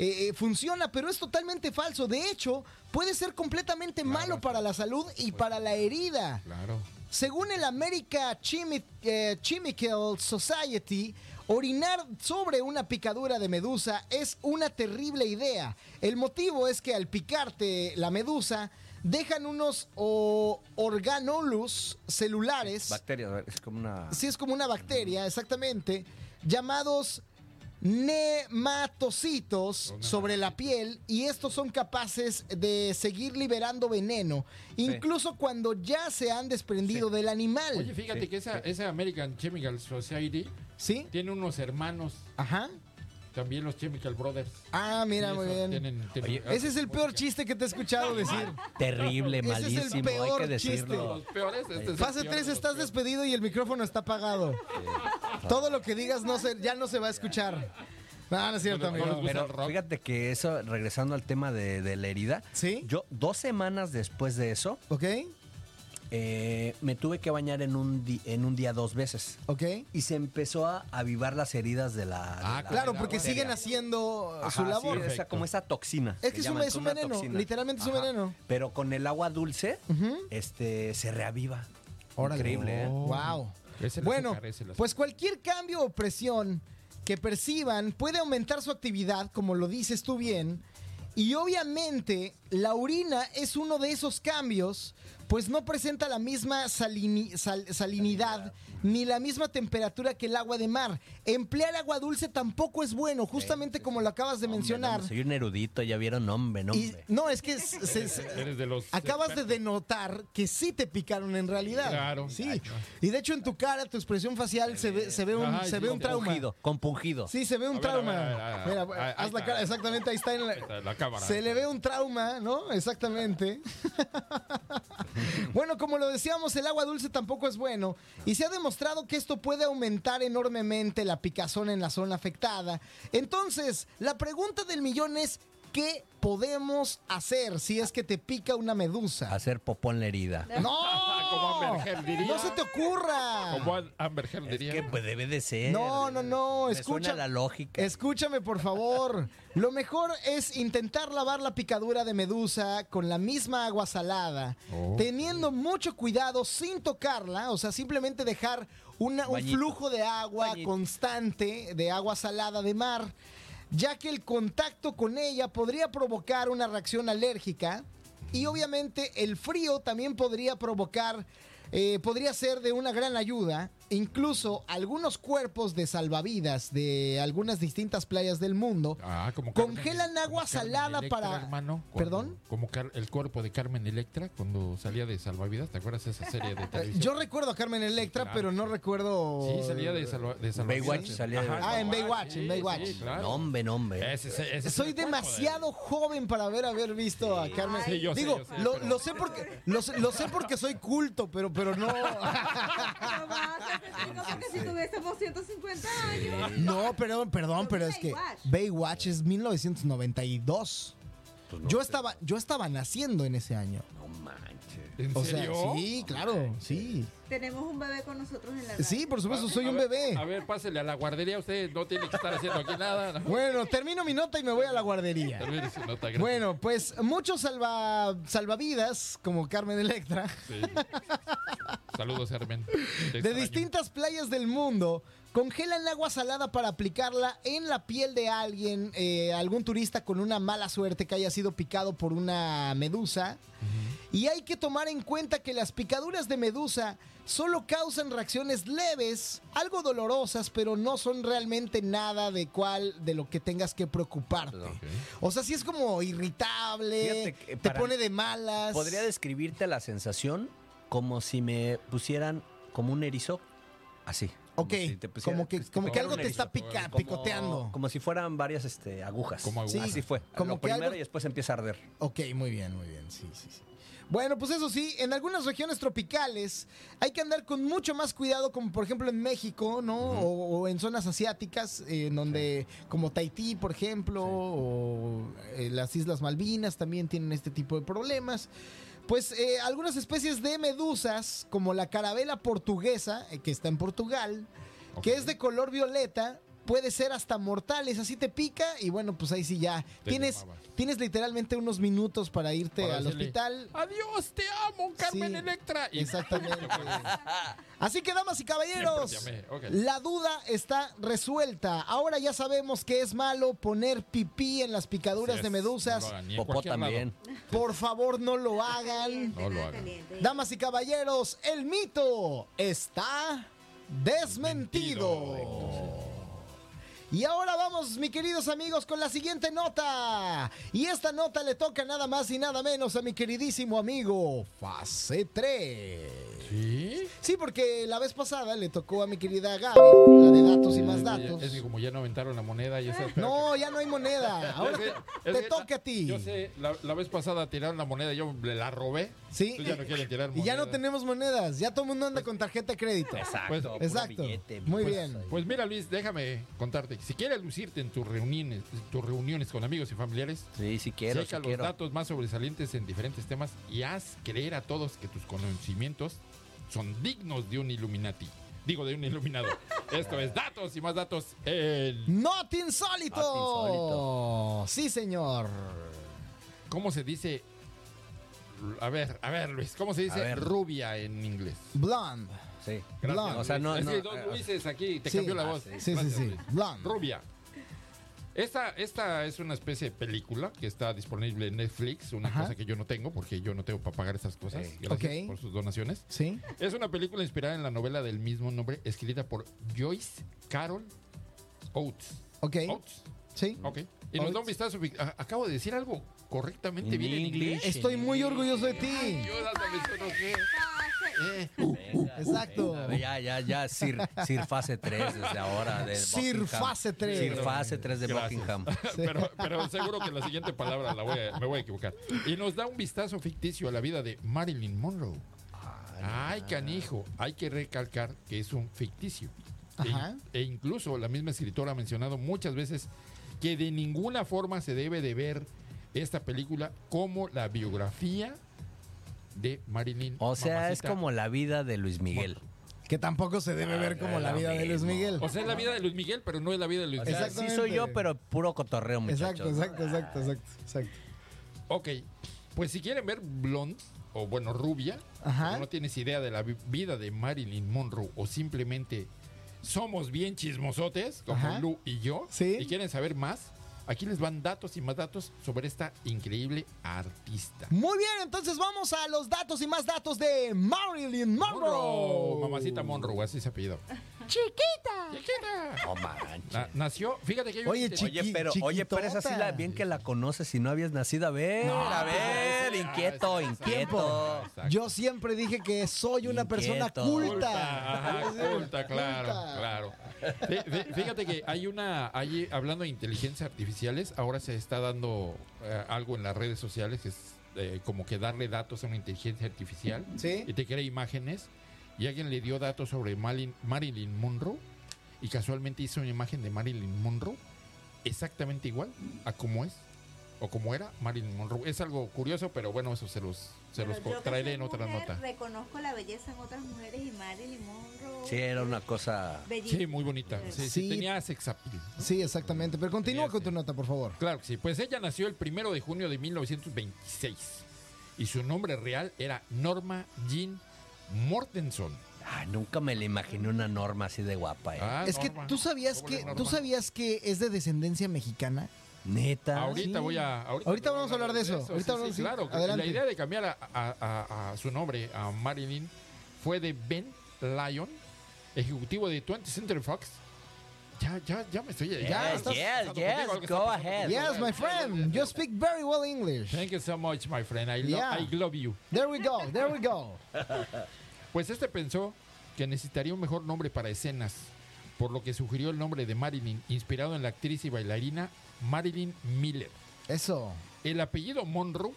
eh, eh, funciona, pero es totalmente falso. De hecho, puede ser completamente malo para la salud y para la herida. Claro. Según el American Chimi- eh, Chemical Society, orinar sobre una picadura de medusa es una terrible idea. El motivo es que al picarte la medusa dejan unos o, organolus celulares, Bacterias, es como una. sí es como una bacteria, exactamente, llamados nematocitos sobre la piel y estos son capaces de seguir liberando veneno, incluso cuando ya se han desprendido del animal. Oye, fíjate Sí, que esa, esa American Chemical Society ¿Sí? tiene unos hermanos, Ajá. también los Chemical Brothers. Ah, mira, muy bien. tienen- tienen- Ese es el peor chiste que te he escuchado decir. Terrible, Ese es el malísimo, peor hay que chiste. decirlo. Los peores. este es el Fase peor 3 de los estás peores. despedido y el micrófono está apagado. Todo lo que digas no se, ya no se va a escuchar. No, no es cierto, amigo. Pero fíjate que eso, regresando al tema de, de la herida, ¿Sí? yo dos semanas después de eso, ¿Ok? Eh, me tuve que bañar en un, di- en un día dos veces. ¿Ok? Y se empezó a avivar las heridas de la... de Ah, la- Claro, porque siguen haciendo Ajá, su sí, labor. esa- Perfecto. como esa toxina. Es que es un- es veneno, toxina. literalmente es un veneno. Pero con el agua dulce, Ujú. este, se reaviva. Órale. Increíble, ¿eh? Wow. Es el Bueno, pues cualquier cambio o presión que perciban puede aumentar su actividad, como lo dices tú bien, y obviamente la orina es uno de esos cambios, pues no presenta la misma salini- sal- salinidad ni la misma temperatura que el agua de mar. Emplear agua dulce tampoco es bueno, justamente como lo acabas de Hombre, mencionar. no, soy un erudito, ya vieron, hombre, no, no, es que se- se- Eres de los Acabas de denotar que sí te picaron en realidad. Claro. Sí. Y de hecho en tu cara, tu expresión facial se ve, se ve un, Ay, se ve un trauma. Compungido, compungido. Sí, se ve un A trauma. ver, a ver, a ver. Mira, haz la cara, exactamente, ahí está en la, Ahí está la cámara. se le ve un trauma, ¿no? Exactamente. bueno, como lo decíamos, el agua dulce tampoco es bueno y se ha demostrado que esto puede aumentar enormemente la picazón en la zona afectada. Entonces, la pregunta del millón es, ¿qué podemos hacer si es que te pica una medusa? Hacer popó en la herida. ¡No! Como Amber Heard diría. ¡No se te ocurra! Como Amber Heard Es diría. que pues, debe de ser. No, no, no, Me escucha. suena la lógica. Escúchame, por favor. Lo mejor es intentar lavar la picadura de medusa con la misma agua salada, Oh. teniendo mucho cuidado sin tocarla, o sea, simplemente dejar una- un Bañito. flujo de agua Bañito. constante, de agua salada de mar, ya que el contacto con ella podría provocar una reacción alérgica y obviamente el frío también podría provocar, eh, podría ser de una gran ayuda. Incluso algunos cuerpos de salvavidas de algunas distintas playas del mundo Ah, como Congelan Carmen- agua como salada Electra, para- hermano, cuando- ¿Perdón? Como el cuerpo de Carmen Electra cuando salía de Salvavidas. ¿Te acuerdas de esa serie de televisión? Yo recuerdo a Carmen Electra, claro. pero no recuerdo. Sí, salía de, salva, de Salvavidas. Baywatch salía de- Ah, en Baywatch, en sí, Baywatch. sí, claro. No, hombre, no, hombre. Ese- ese- ese es Soy cuerpo de- demasiado joven para haber haber visto a Carmen. Sí, yo sé, Digo, yo sé, lo, pero- lo sé porque lo, sé- lo sé porque soy culto, pero pero no. Porque si tuviésemos 150 años. No, pero perdón, pero es que Baywatch. Baywatch es 1992. Pues no Yo sé. estaba yo estaba naciendo en ese año. No manches. ¿En O sea, sí, claro, sí. Tenemos un bebé con nosotros en la radio. Sí, por supuesto, soy A un ver, bebé. A ver, pásele a la guardería. Usted no tiene que estar haciendo aquí nada. ¿no? Bueno, termino mi nota y me voy a la guardería. Termine su nota, gracias. Bueno, pues muchos salva, salvavidas, como Carmen Electra, Sí. Saludos, Hermen. Te de distintas playas del mundo, congelan agua salada para aplicarla en la piel de alguien, eh, algún turista con una mala suerte que haya sido picado por una medusa. Y hay que tomar en cuenta que las picaduras de medusa solo causan reacciones leves, algo dolorosas, pero no son realmente nada de cual de lo que tengas que preocuparte. O sea, sí es como irritable, Fíjate te pone de malas. Podría describirte la sensación como si me pusieran como un erizo. Así. Ok, si te pusiera- como que, como que algo te está erizo. pica- Como- picoteando. Como si fueran varias este, agujas. Como agujas. Así fue. Como Lo que primero algo- y después empieza a arder. Ok, muy bien, muy bien, sí, sí, sí. Bueno, pues eso sí, en algunas regiones tropicales hay que andar con mucho más cuidado, como por ejemplo en México, ¿no? o, o en zonas asiáticas, eh, en donde, como Tahití, por ejemplo, o eh, las Islas Malvinas también tienen este tipo de problemas. pues eh, algunas especies de medusas, como la carabela portuguesa, eh, que está en Portugal, que es de color violeta, puede ser hasta mortales, así te pica y bueno, pues ahí sí ya. Te Tienes, llamabas. tienes literalmente unos minutos para irte Para al decirle, hospital. Adiós, te amo, Carmen Sí, Electra. Y- Exactamente. Así que, damas y caballeros, la duda está resuelta. Ahora ya sabemos que es malo poner pipí en las picaduras Sí, de medusas. no hagan, Popó lado. también. Por favor, no lo hagan. No lo hagan. Damas y caballeros, el mito está desmentido. Y ahora vamos, mis queridos amigos, con la siguiente nota. Y esta nota le toca nada más y nada menos a mi queridísimo amigo Fase 3. ¿Sí? Sí, porque la vez pasada le tocó a mi querida Gaby, la de datos y más datos. Es que como ya no aventaron la moneda, ya se No, ya no hay moneda. Ahora Es que- te toca a ti. Yo sé, la, la vez pasada tiraron la moneda, yo le la robé. Sí. Ya no quieren tirar Y ya no moneda. tenemos monedas. Ya todo el mundo anda con tarjeta de crédito. Exacto. Pues- Exacto. billete, Muy pues, bien. Pues mira, Luis, déjame contarte. Si quieres lucirte en tus reuniones, tus reuniones con amigos y familiares, Sí, sí quiero, checa los quiero. datos más sobresalientes en diferentes temas y haz creer a todos que tus conocimientos son dignos de un Illuminati. Digo, de un iluminado. Esto es datos y más datos. El, Not insólito. Not insólito. Sí, señor. ¿Cómo se dice? A ver, a ver, Luis, ¿cómo se dice rubia en inglés? Blonde. Sí. Gracias, Blonde. O sea, no, no, es que dos eh, Luises aquí, te Sí. cambió la Ah, voz. sí. Sí, sí, Gracias, sí. Luis. Blonde. Rubia. Esta, esta es una especie de película que está disponible en Netflix, una Ajá. cosa que yo no tengo porque yo no tengo para pagar esas cosas. Gracias por sus donaciones. Sí. Es una película inspirada en la novela del mismo nombre, escrita por Joyce Carol Oates. Ok. Oates. Sí. Ok. Y nos da un vistazo. Acabo de decir algo correctamente In bien en inglés. Estoy muy orgulloso de ti. Ayúdame, me sonrojé. Eh, Venga, Exacto. venga, ya, ya, ya, Sir, Sir Fase 3 desde ahora. De Sir Buckingham. Fase 3. Sir Fase 3 de Gracias. Buckingham. pero, pero seguro que la siguiente palabra la voy a- me voy a equivocar. Y nos da un vistazo ficticio a la vida de Marilyn Monroe. Ay, canijo, hay que recalcar que es un ficticio. E, e incluso la misma escritora ha mencionado muchas veces que de ninguna forma se debe de ver esta película como la biografía de Marilyn. O sea, es como la vida de Luis Miguel. Que tampoco se debe ver como la vida de Luis Miguel. O sea, es la vida de Luis Miguel, pero no es la vida de Luis O Miguel. sea, sí soy yo, pero puro cotorreo, muchachos. Exacto, exacto, exacto, exacto, exacto. Ok, pues si quieren ver Blonde, o bueno, rubia, Ajá. o no tienes idea de la vi- vida de Marilyn Monroe, o simplemente somos bien chismosotes, como Ajá. Lu y yo, Sí. y quieren saber más, aquí les van datos y más datos sobre esta increíble artista. Muy bien, entonces vamos a los datos y más datos de Marilyn Monroe. Mamacita Monroe, así se apellido. Chiquita. Chiquita. No manches. Na- nació, fíjate que hay un Oye, chiqui- Oye, pero, oye, pero esa sí la, bien que la conoces si no habías nacido. A ver, a ver, esa- inquieto, inquieto. Exacto. Yo siempre dije que soy una persona Inquieto. culta. Ajá, culta, claro, Culta. claro. Fí- fí- Fíjate que hay una, hay, hablando de inteligencia artificiales, ahora se está dando eh, algo en las redes sociales que es eh, como que darle datos a una inteligencia artificial Sí. y te crea imágenes y alguien le dio datos sobre Marilyn, Marilyn Monroe y casualmente hizo una imagen de Marilyn Monroe exactamente igual a como es o como era Marilyn Monroe. Es algo curioso, pero bueno, eso se los, se los Pero traeré soy en otra mujer, nota. Reconozco la belleza en otras mujeres y Marilyn Monroe. Sí, era una cosa. Sí, muy bonita. Sí, sí, Sí. tenía sex appeal. Sí, exactamente. Pero continúa Tenía, con sí. tu nota, por favor. Claro que sí. Pues ella nació el primero de junio de 1926 y su nombre real era Norma Jean Mortenson. Ay, nunca me la imaginé una norma así de guapa, ¿eh? Ah, es que tú sabías ¿Cómo le que Norma? tú sabías que es de descendencia mexicana. Neta. Ahorita sí. voy a. Ahorita te voy vamos a hablar de eso. Ahorita Sí, hablamos- sí, sí. claro. Adelante. La idea de cambiar a, a- a- a su nombre a Marilyn fue de Ben Lyon, ejecutivo de 20th Century Fox. Ya, ya, ya me estoy. Yes, ya yes, estás yes, está go ahead. Yes, my friend. You speak very well English. Thank you so much, my friend. I, lo- Yeah. I love you. There we go. There we go. Pues este pensó que necesitaría un mejor nombre para escenas, por lo que sugirió el nombre de Marilyn, inspirado en la actriz y bailarina Marilyn Miller. Eso. El apellido Monroe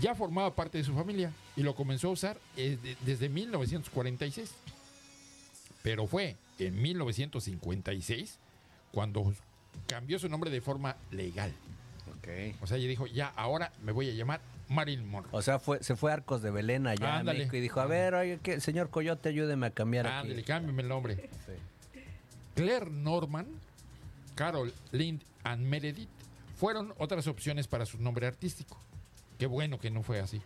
ya formaba parte de su familia y lo comenzó a usar eh, de- desde 1946. Pero fue en 1956 cuando cambió su nombre de forma legal. Ok. O sea, ella dijo, ya, ahora me voy a llamar Marilyn Monroe. O sea, fue, se fue a Arcos de Belén allá Ándale. a México y dijo, a ver, oye, señor Coyote, ayúdeme a cambiar Ándale, aquí. cámbiame el nombre. Sí. Claire Norman, Carol Lind and Meredith fueron otras opciones para su nombre artístico. Qué bueno que no fue así.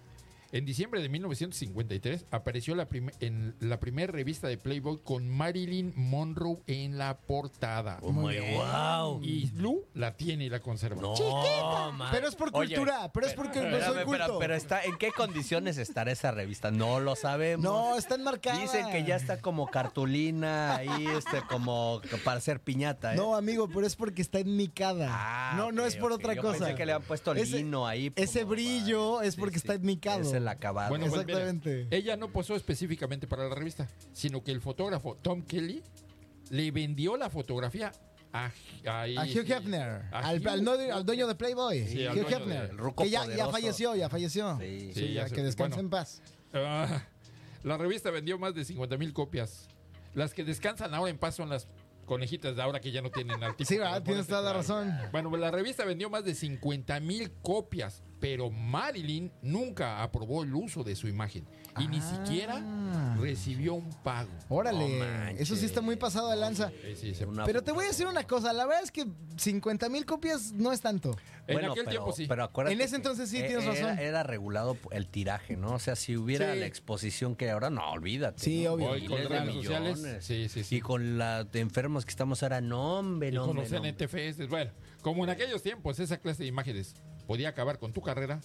En diciembre de 1953 apareció la en la primera revista de Playboy con Marilyn Monroe en la portada. Oh, my- wow. Y Lou la tiene y la conserva. No, man. Pero es por Oye, cultura, pero es porque no soy Espérame, culto. pero, pero está, ¿en qué condiciones estará esa revista? No lo sabemos. No, está enmarcada. Dicen que ya está como cartulina ahí, este, como para hacer piñata, ¿eh? No, amigo, pero es porque está enmicada. Ah, no, no es por otra Yo cosa. Pensé que le han puesto Ese- lino ahí. ese como brillo para- es porque está enmicado. Es el acabado. Bueno, pues, mira, Exactamente. ella no posó específicamente para la revista, sino que el fotógrafo Tom Kelly le vendió la fotografía a, a, A Hugh Hefner, a al, Hugh- al al dueño de Playboy, Sí, Hugh Hefner, que ya, ya falleció, ya falleció. Sí. Sí, Sí, ya que descanse bueno. en paz. Ah, la revista vendió más de 50 mil copias. Las que descansan ahora en paz son las conejitas de ahora que ya no tienen artículo. Sí, ¿verdad? Tienes toda la razón. Bueno, la revista vendió más de 50 mil copias, pero Marilyn nunca aprobó el uso de su imagen y ni Ah. siquiera recibió un pago. Órale, No eso sí está muy pasado de lanza. Sí, se- Una- Pero te voy a decir una cosa, la verdad es que 50 mil copias no es tanto. En aquel pero, tiempo sí. Pero acuérdate En ese entonces sí, tienes era- razón. Era regulado el tiraje, ¿no? O sea, si hubiera Sí. la exposición que ahora, no, olvídate. Sí, ¿no? obvio. Hoy con redes sociales. millones. Sí, sí, sí. Y con la de enfermos que estamos ahora, no, hombre, Y no, con hombre, los. NTFs. Bueno, como en aquellos tiempos esa clase de imágenes podía acabar con tu carrera,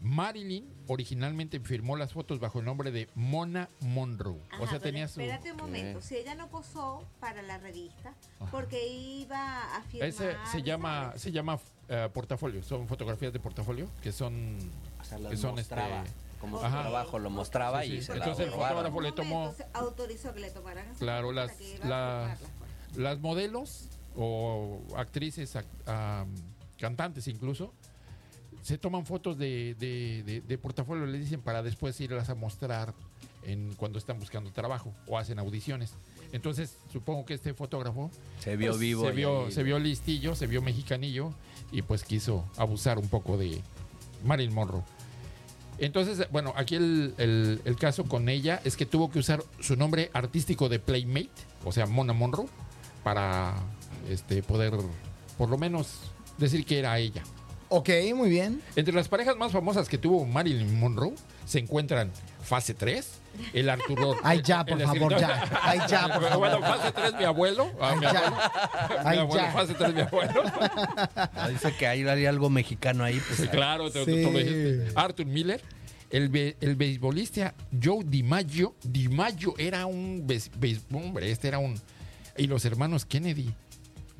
Marilyn originalmente firmó las fotos bajo el nombre de Mona Monroe. Ajá, o sea, tenía su... Espérate un momento. Si ella no posó para la revista, porque iba a firmar. Ese se llama, ¿sabes? se llama eh, portafolio, son fotografías de portafolio que son... O sea, las que son, mostraba. este, Como Ajá. su trabajo lo mostraba Sí, sí. y se Entonces la el fotógrafo le tomó- momento se autorizó que le tomaran Claro, las- las fotos. Las modelos o actrices, cantantes incluso, se toman fotos de, de- de- de portafolio, le dicen, para después irlas a mostrar en, cuando están buscando trabajo o hacen audiciones. Entonces, supongo que este fotógrafo Se vio pues, vivo. se vio, se vio listillo, se vio mexicanillo y pues quiso abusar un poco de Marilyn Monroe. Entonces, bueno, aquí el, el- el caso con ella es que tuvo que usar su nombre artístico de Playmate, o sea, Mona Monroe, para este, poder por lo menos decir que era ella. Ok, muy bien. Entre las parejas más famosas que tuvo Marilyn Monroe se encuentran Fase 3, el Arturo. Ay, ya, por favor, escritor- ya. Ay, ya, por favor. Bueno, Fase 3, mi abuelo. ah, Ay, mi ya. abuelo. Mi Ay, abuelo, ya. Fase 3, mi abuelo. Ah, Dice que hay, hay algo mexicano ahí. Pues, Sí, claro, te, Sí. tú lo dijiste. Arthur Miller, el, be- el beisbolista Joe DiMaggio. DiMaggio era un hombre, este era un. Y los hermanos Kennedy.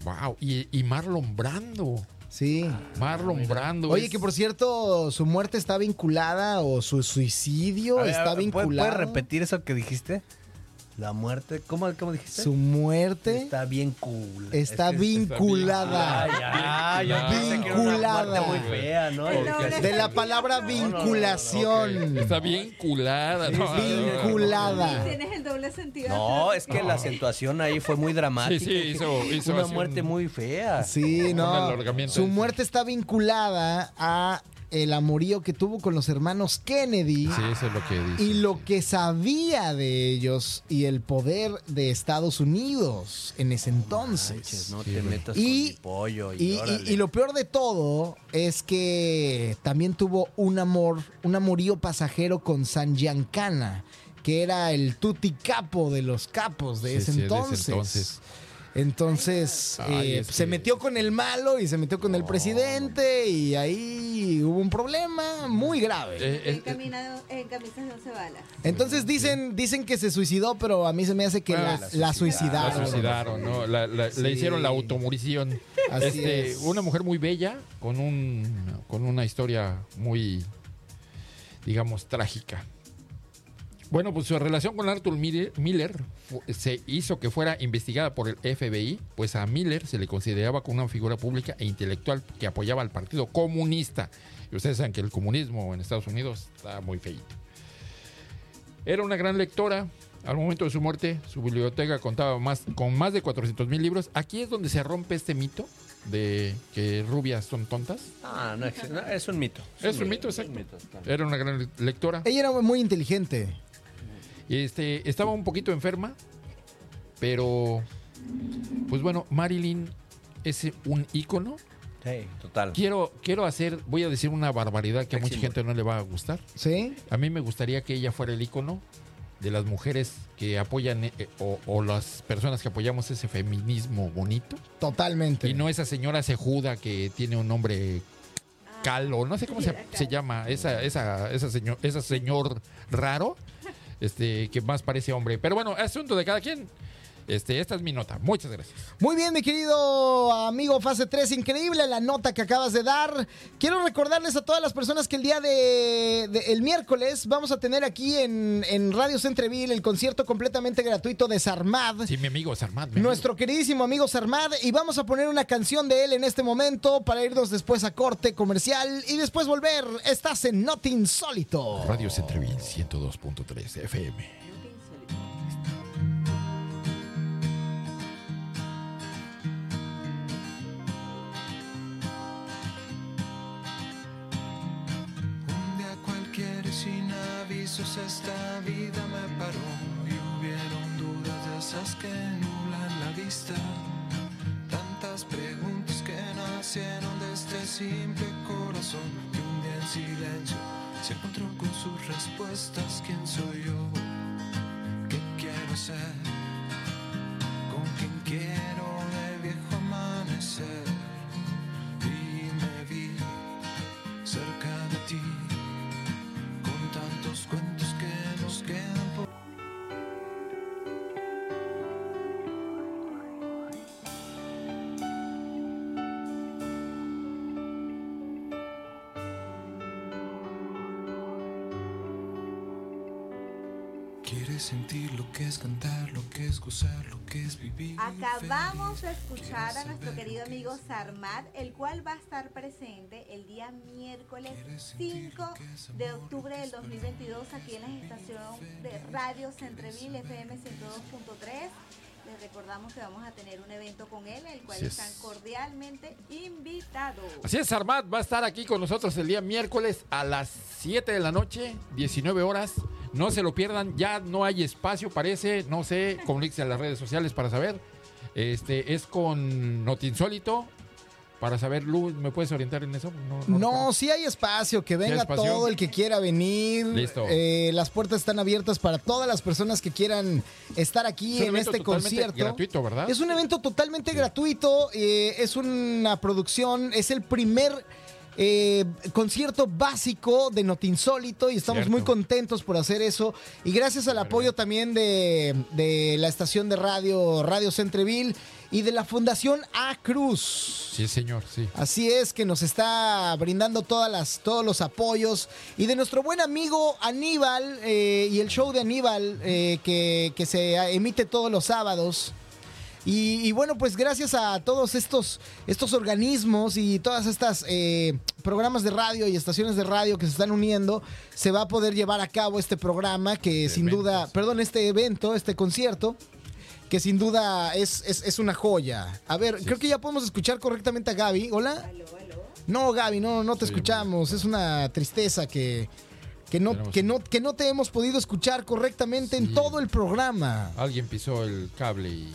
Wow. Y, y Marlon Brando. Sí. Marlon Brando. Oye, es- que por cierto, su muerte está vinculada o su suicidio ver, está ¿puede- vinculado. ¿Puedes repetir eso que dijiste? La muerte, ¿cómo, cómo dijiste? Su muerte Está bien cool. está Es que- vinculada. Vinculada. muy fea, ¿no? De la palabra No, no, no, no, vinculación. Está bien culada. ¿no? Vinculada. Tienes el doble sentido. No, es que la acentuación ahí fue muy dramática. Sí, sí, hizo- hizo Una muerte un- muy fea. Sí, no. Su muerte está vinculada a el amorío que tuvo con los hermanos Kennedy. Sí, eso es lo que dice. Y lo que sabía de ellos y el poder de Estados Unidos en ese entonces. Manches, no te metas Y- con pollo. Y, Y, lo peor de todo es que también tuvo un amor, un amorío pasajero con San Giancana, que era el tutti capo de los capos de, Sí, ese, sí, de ese entonces. Entonces. Ay, eh, se que- metió con el malo y se metió con el No, presidente y ahí hubo un problema muy grave. Eh, En, eh, en camisas de once balas. Entonces dicen, dicen que se suicidó, pero a mí se me hace que Ah, la, la la La suicidaron. suicidaron, ¿no? La- la- Sí. Le hicieron la automorición. Así Este, es. Una mujer muy bella, con, un, con una historia muy, digamos, trágica. Bueno, pues su relación con Arthur Miller, se hizo que fuera investigada por el FBI, pues a Miller se le consideraba como una figura pública e intelectual que apoyaba al Partido Comunista. Y ustedes saben que el comunismo en Estados Unidos está muy feito. Era una gran lectora. Al momento de su muerte, su biblioteca contaba más, con más de 400 mil libros. Aquí es donde se rompe este mito de que rubias son tontas. Ah, no, ex- no, es un mito. Es un mito, exacto. claro. Era una gran lectora. Ella era muy inteligente. Este, estaba un poquito enferma, pero pues bueno, Marilyn es un ícono. Sí, total. Quiero, quiero hacer, voy a decir una barbaridad que a mucha gente no le va a gustar. ¿Sí? A mí me gustaría que ella fuera el ícono de las mujeres que apoyan eh, o, o las personas que apoyamos ese feminismo bonito. Totalmente. Y no esa señora cejuda que tiene un nombre cal o no sé cómo se, se llama, esa, esa, esa señor, esa señor raro, este, que más parece hombre. Pero bueno, asunto de cada quien. Este, esta es mi nota. Muchas gracias. Muy bien, mi querido amigo Fase 3, increíble la nota que acabas de dar. Quiero recordarles a todas las personas que el día de, de- el miércoles vamos a tener aquí en, en Radio Centreville el concierto completamente gratuito de Sarmad. Sí, mi amigo Sarmad. mi amigo. Nuestro queridísimo amigo Sarmad y vamos a poner una canción de él en este momento para irnos después a corte comercial y después volver. Estás en Not Insólito. Radio Centreville 102.3 FM. Esta vida me paró y hubieron dudas de esas que nublan la vista. Tantas preguntas que nacieron de este simple corazón que un día en silencio se encontró con sus respuestas. ¿Quién soy yo? ¿Qué quiero ser? ¿Con quién quiero de viejo amanecer? Sentir lo que es cantar, lo que es gozar, lo que es vivir. Acabamos de escuchar a nuestro querido amigo Sarmat, el cual va a estar presente el día miércoles Quieres sentir 5 lo que es de octubre del es 2022 aquí en la estación de Radio Centreville FM 102.3. Les recordamos que vamos a tener un evento con él, el cual Así es. están cordialmente invitados. Así es, Sarmad va a estar aquí con nosotros el día miércoles a las 7 de la noche, 19 horas. No se lo pierdan, ya no hay espacio, parece, no sé, comuníquense a las redes sociales para saber. Este es con Notinsólito. Para saber, Lu, ¿me puedes orientar en eso? No, recuerdo. sí hay espacio, que venga espacio? todo el que quiera venir. Listo. Eh, las puertas están abiertas para todas las personas que quieran estar aquí Es en este concierto. gratuito, ¿verdad? Es un evento totalmente gratuito, eh, es una producción, es el primer eh, concierto básico de Notinsólito y estamos Cierto. muy contentos por hacer eso. Y gracias al apoyo también de, de la estación de radio Radio Centreville y de la Fundación A Cruz. Sí, señor, sí. Así es que nos está brindando todas las, todos los apoyos. Y de nuestro buen amigo Aníbal eh, y el show de Aníbal eh, que, que se emite todos los sábados. Y, y bueno, pues gracias a todos estos, estos organismos y todas estas eh, programas de radio y estaciones de radio que se están uniendo, se va a poder llevar a cabo este programa que sin duda, perdón, este evento, este concierto, que sin duda es, es, es una joya. A ver, creo que ya podemos escuchar correctamente a Gaby. Hola. No, Gaby, no, no te Sí, escuchamos. Es una tristeza que, que, no, Tenemos que, no, que no te hemos podido escuchar correctamente en todo el programa. Alguien pisó el cable y,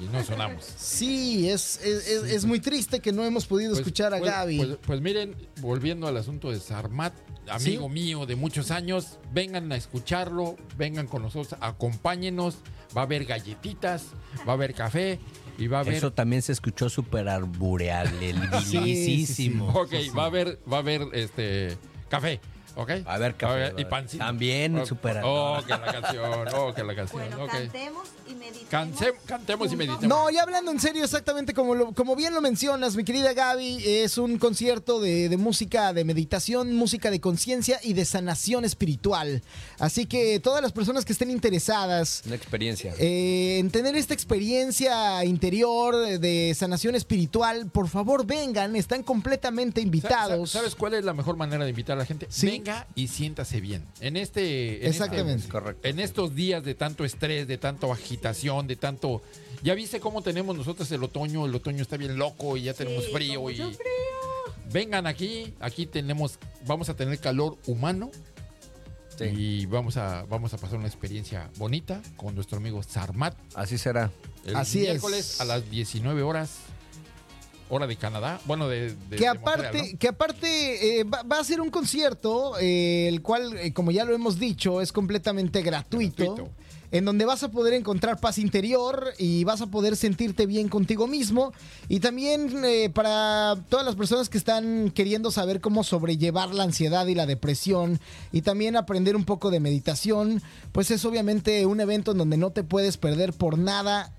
y no sonamos. Sí, es, es, es- es muy triste que no hemos podido Pues- escuchar a pues- Gaby. Pues, pues miren, volviendo al asunto de Sarmat, amigo mío de muchos años, vengan a escucharlo, vengan con nosotros, acompáñenos, va a haber galletitas, va a haber café y va a haber... Eso también se escuchó súper arboreable, sí, Ok, va a haber, va a haber este café, ¿ok? A ver, y pancito. También, Oh, súper Oh, que la canción, oh, que la canción, Bueno, ok. cantemos y meditemos. Cantemos y meditemos. No, ya hablando en serio, exactamente como, lo- como bien lo mencionas, mi querida Gaby, es un concierto de, de música de meditación, música de conciencia y de sanación espiritual. Así que todas las personas que estén interesadas Una experiencia. eh, en tener esta experiencia interior de sanación espiritual, por favor vengan, están completamente invitados. ¿Sabes cuál es la mejor manera de invitar a la gente? Sí. Venga y siéntase bien. En este, en Exactamente. este- Correcto. en estos días de tanto estrés, de tanta agitación, de tanto. Ya viste cómo tenemos nosotros el otoño. El otoño está bien loco y ya tenemos Sí, frío y. mucho Vengan aquí, aquí tenemos, vamos a tener calor humano Sí. y vamos a, vamos a pasar una experiencia bonita con nuestro amigo Sarmat. Así será. El Así es. miércoles a las 19 horas, hora de Canadá. Bueno, de. de- que de aparte, Montreal, ¿no? que aparte eh, va, va a ser un concierto, eh, el cual, eh, como ya lo hemos dicho, es completamente gratuito, Gratuito. En donde vas a poder encontrar paz interior y vas a poder sentirte bien contigo mismo. Y también eh, para todas las personas que están queriendo saber cómo sobrellevar la ansiedad y la depresión y también aprender un poco de meditación, pues es obviamente un evento en donde no te puedes perder por nada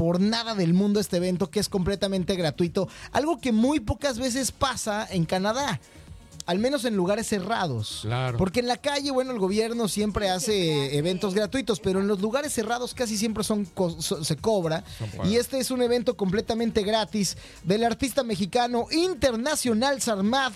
por nada del mundo este evento que es completamente gratuito. Algo que muy pocas veces pasa en Canadá. Al menos en lugares cerrados. Claro. Porque en la calle, bueno, el gobierno siempre hace eventos gratuitos, pero en los lugares cerrados casi siempre son so- se cobra. Son. Y este es un evento completamente gratis del artista mexicano internacional Sarmad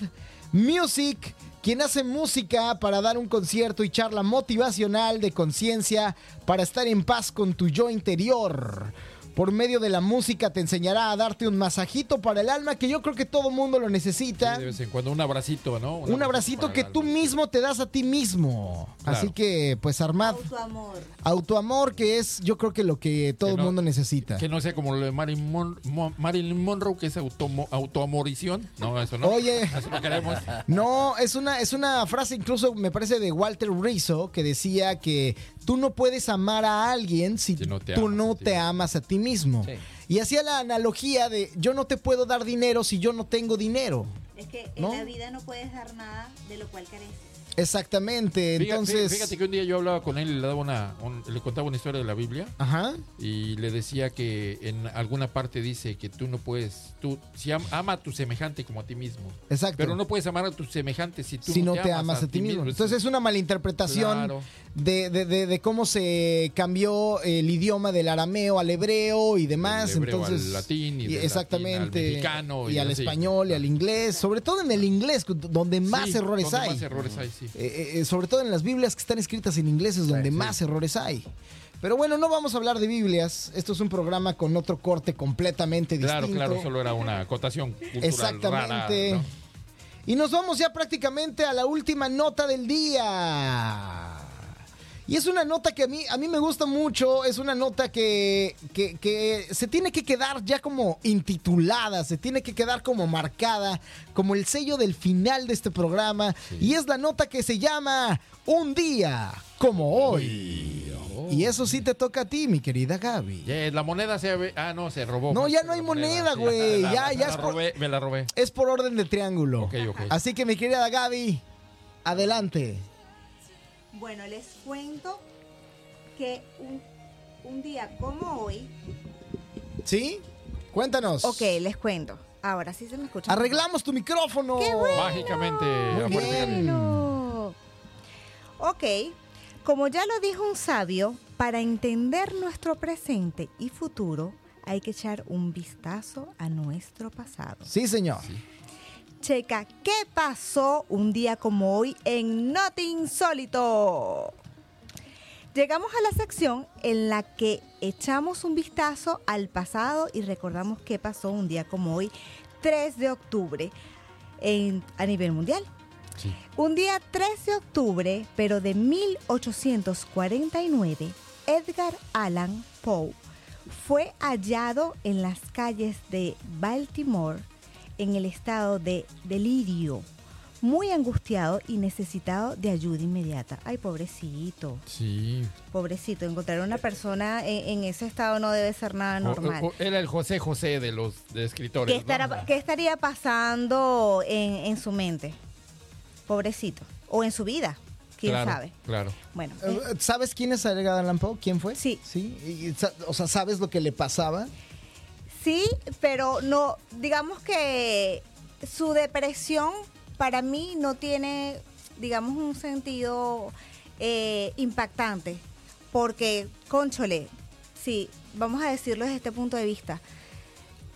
Music, quien hace música para dar un concierto y charla motivacional de conciencia para estar en paz con tu yo interior. Por medio de la música te enseñará a darte un masajito para el alma que yo creo que todo mundo lo necesita. Sí, de vez en cuando un abracito, ¿no? un abracito que el tú mismo te das a ti mismo. Claro. Así que, pues, Armad, Autoamor. autoamor, que es yo creo que lo que todo Que el no- mundo necesita. Que no sea como lo de Marilyn, Mon- Mon- Marilyn Monroe, que es automo- autoamorición. No, eso no. Oye. Eso no queremos. No, es una, es una frase incluso me parece de Walter Rizzo que decía que tú no puedes amar a alguien si, Si no te tú amas no te amas a ti mismo. Sí. Y hacía la analogía de yo no te puedo dar dinero si yo no tengo dinero. Es que ¿No? en la vida no puedes dar nada de lo cual careces. Exactamente. Fíjate, Entonces, fíjate que un día yo hablaba con él y le daba una, un- le contaba una historia de la Biblia ajá. y le decía que en alguna parte dice que tú no puedes, tú si am- ama a tu semejante como a ti mismo, Exacto. pero no puedes amar a tu semejante si tú si no te amas a ti mismo. Entonces es una malinterpretación Claro. de, de- de- de cómo se cambió el idioma del arameo al hebreo y demás. Hebreo Entonces, al latín y del exactamente. latín al mexicano y, y al así. español y al inglés. Sobre todo en el inglés, donde más Sí, errores donde hay. Más errores hay, sí. Eh, eh, sobre todo en las Biblias que están escritas en inglés es donde sí. más errores hay. Pero bueno, no vamos a hablar de Biblias. Esto es un programa con otro corte completamente Claro, distinto. claro, solo era una acotación cultural Exactamente. rara, ¿no? Y nos vamos ya prácticamente a la última nota del día. Y es una nota que a mí, a mí me gusta mucho, es una nota que, que, que se tiene que quedar ya como intitulada, se tiene que quedar como marcada, como el sello del final de este programa. Y es la nota que se llama Un día como hoy. Y eso sí te toca a ti, mi querida Gaby. La moneda se... Ah, no, se robó. No, ya no hay moneda, güey, ya- ya es por- robé, Me la robé. Es por orden de triángulo. Ok, ok. Así que mi querida Gaby, adelante. Bueno, les cuento que un, un día como hoy. ¿Sí? Cuéntanos. Ok, les cuento. Ahora sí se me escucha. Arreglamos tu micrófono. ¡Qué bueno! Mágicamente. Muy bien. Ok, como ya lo dijo un sabio, para entender nuestro presente y futuro hay que echar un vistazo a nuestro pasado. Sí, señor. Checa, ¿qué pasó un día como hoy en Not Insólito? Llegamos a la sección en la que echamos un vistazo al pasado y recordamos qué pasó un día como hoy, 3 de octubre, en- a nivel mundial. Sí. Un día 3 de octubre, pero de 1849, Edgar Allan Poe fue hallado en las calles de Baltimore en el estado de delirio, muy angustiado y necesitado de ayuda inmediata. Ay, pobrecito, Sí. pobrecito. Encontrar una persona en, en ese estado no debe ser nada normal. O- o- era el José José de los de escritores. ¿Qué, estará- qué estaría pasando en, en su mente? Pobrecito. O en su vida. ¿Quién Claro, sabe? Claro. Bueno, Eh, ¿Sabes quién es Edgar Allan Poe? ¿Quién fue? Sí. Sí. Y- o sea, ¿sabes lo que le pasaba? Sí, pero no, digamos que su depresión para mí no tiene, digamos, un sentido eh, impactante, porque, conchole, sí, vamos a decirlo desde este punto de vista,